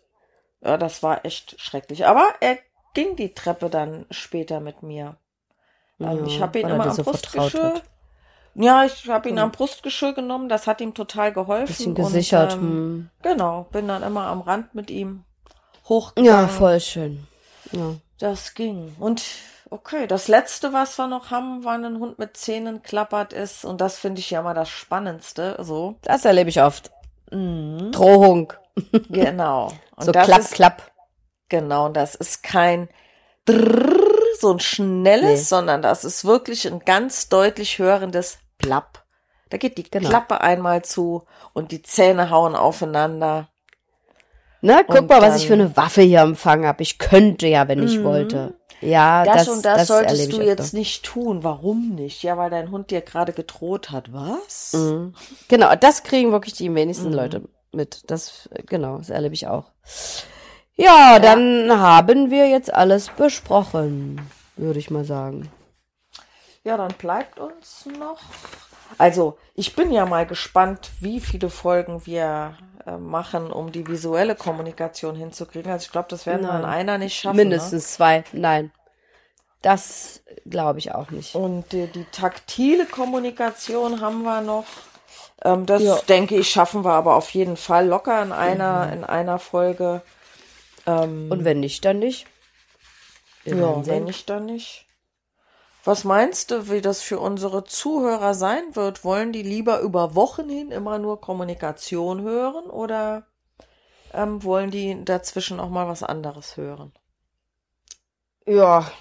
ja, das war echt schrecklich. Aber er ging die Treppe dann später mit mir. Ähm, Ja, ich habe ihn er immer am so Brustgeschirr. Ja, ich habe ihn Hm. am Brustgeschirr genommen. Das hat ihm total geholfen. Bisschen gesichert. Und, ähm, Genau, bin dann immer am Rand mit ihm hm. hochgegangen. Ja, voll schön. Ja. Das ging. Und okay, das letzte, was wir noch haben, war ein Hund mit Zähnen klappert ist. Und das finde ich ja mal das Spannendste. So. Das erlebe ich oft. Mhm. Drohung. Genau. Und so das klapp, ist, klapp. Genau, das ist kein Drrrr, so ein schnelles, Nee. sondern das ist wirklich ein ganz deutlich hörendes Plapp. Da geht die Genau. Klappe einmal zu und die Zähne hauen aufeinander. Ne, guck Und mal, was ich für eine Waffe hier empfangen habe. Ich könnte ja, wenn ich Mhm. wollte. Ja, Das, das, und das, das solltest du jetzt öfter. nicht tun. Warum nicht? Ja, weil dein Hund dir gerade gedroht hat. Was? Mhm. Genau, das kriegen wirklich die wenigsten Mhm. Leute mit. Das, genau, das erlebe ich auch. Ja, dann haben wir jetzt alles besprochen, würde ich mal sagen. Ja, dann bleibt uns noch. Also, ich bin ja mal gespannt, wie viele Folgen wir äh, machen, um die visuelle Kommunikation hinzukriegen. Also, ich glaube, das werden wir in Nein. einer nicht schaffen. Ne? Mindestens zwei. Nein. Das glaube ich auch nicht. Und die, die taktile Kommunikation haben wir noch. Ähm, das Ja. denke ich, schaffen wir aber auf jeden Fall locker in einer, in einer Folge. Ähm, Und wenn nicht, dann nicht. Wir ja, wenn nicht, dann nicht. Was meinst du, wie das für unsere Zuhörer sein wird? Wollen die lieber über Wochen hin immer nur Kommunikation hören oder ähm, wollen die dazwischen auch mal was anderes hören? Ja.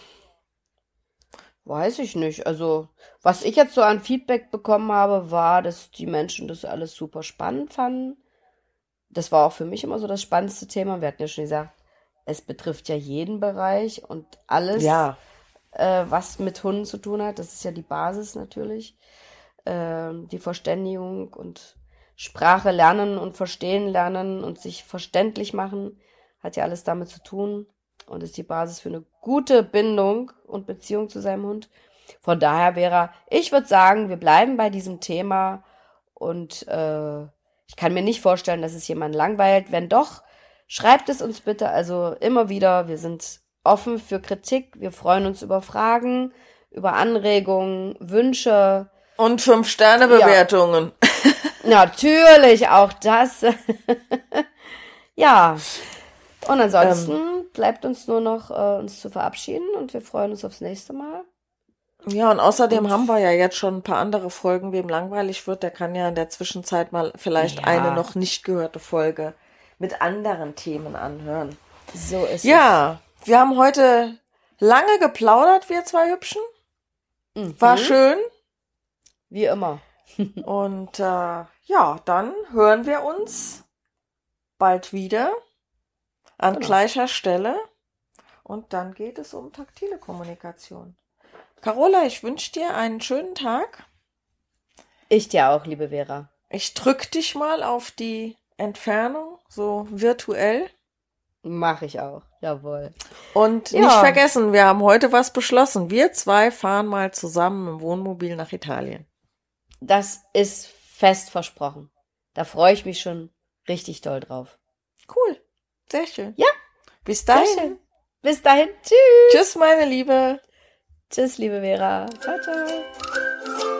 Weiß ich nicht. Also, was ich jetzt so an Feedback bekommen habe, war, dass die Menschen das alles super spannend fanden. Das war auch für mich immer so das spannendste Thema. Wir hatten ja schon gesagt, es betrifft ja jeden Bereich und alles, Ja, äh, was mit Hunden zu tun hat. Das ist ja die Basis natürlich. Ähm, die Verständigung und Sprache lernen und verstehen lernen und sich verständlich machen, hat ja alles damit zu tun und ist die Basis für eine gute Bindung und Beziehung zu seinem Hund. Von daher wäre, ich würde sagen, wir bleiben bei diesem Thema und äh, ich kann mir nicht vorstellen, dass es jemand langweilt. Wenn doch, schreibt es uns bitte. Also immer wieder, wir sind offen für Kritik, wir freuen uns über Fragen, über Anregungen, Wünsche. und Fünf-Sterne-Bewertungen. Natürlich auch das. ja. Und ansonsten bleibt uns nur noch, äh, uns zu verabschieden und wir freuen uns aufs nächste Mal. Ja, und außerdem haben wir ja jetzt schon ein paar andere Folgen. Wem langweilig wird, der kann ja in der Zwischenzeit mal vielleicht Ja. eine noch nicht gehörte Folge mit anderen Themen anhören. So ist Ja, wir haben heute lange geplaudert, wir zwei Hübschen. es. Mhm. War schön. Wie immer. Und äh, ja, dann hören wir uns bald wieder an genau. gleicher Stelle. Und dann geht es um taktile Kommunikation. Carola, ich wünsche dir einen schönen Tag. Ich dir auch, liebe Vera. Ich drücke dich mal auf die Entfernung, so virtuell. Mache ich auch, jawohl. Und ja. nicht vergessen, wir haben heute was beschlossen. Wir zwei fahren mal zusammen im Wohnmobil nach Italien. Das ist fest versprochen. Da freue ich mich schon richtig doll drauf. Cool. Sehr schön. Ja. Bis dahin. Bis dahin. Tschüss. Tschüss, meine Liebe. Tschüss, liebe Vera. Ciao, ciao.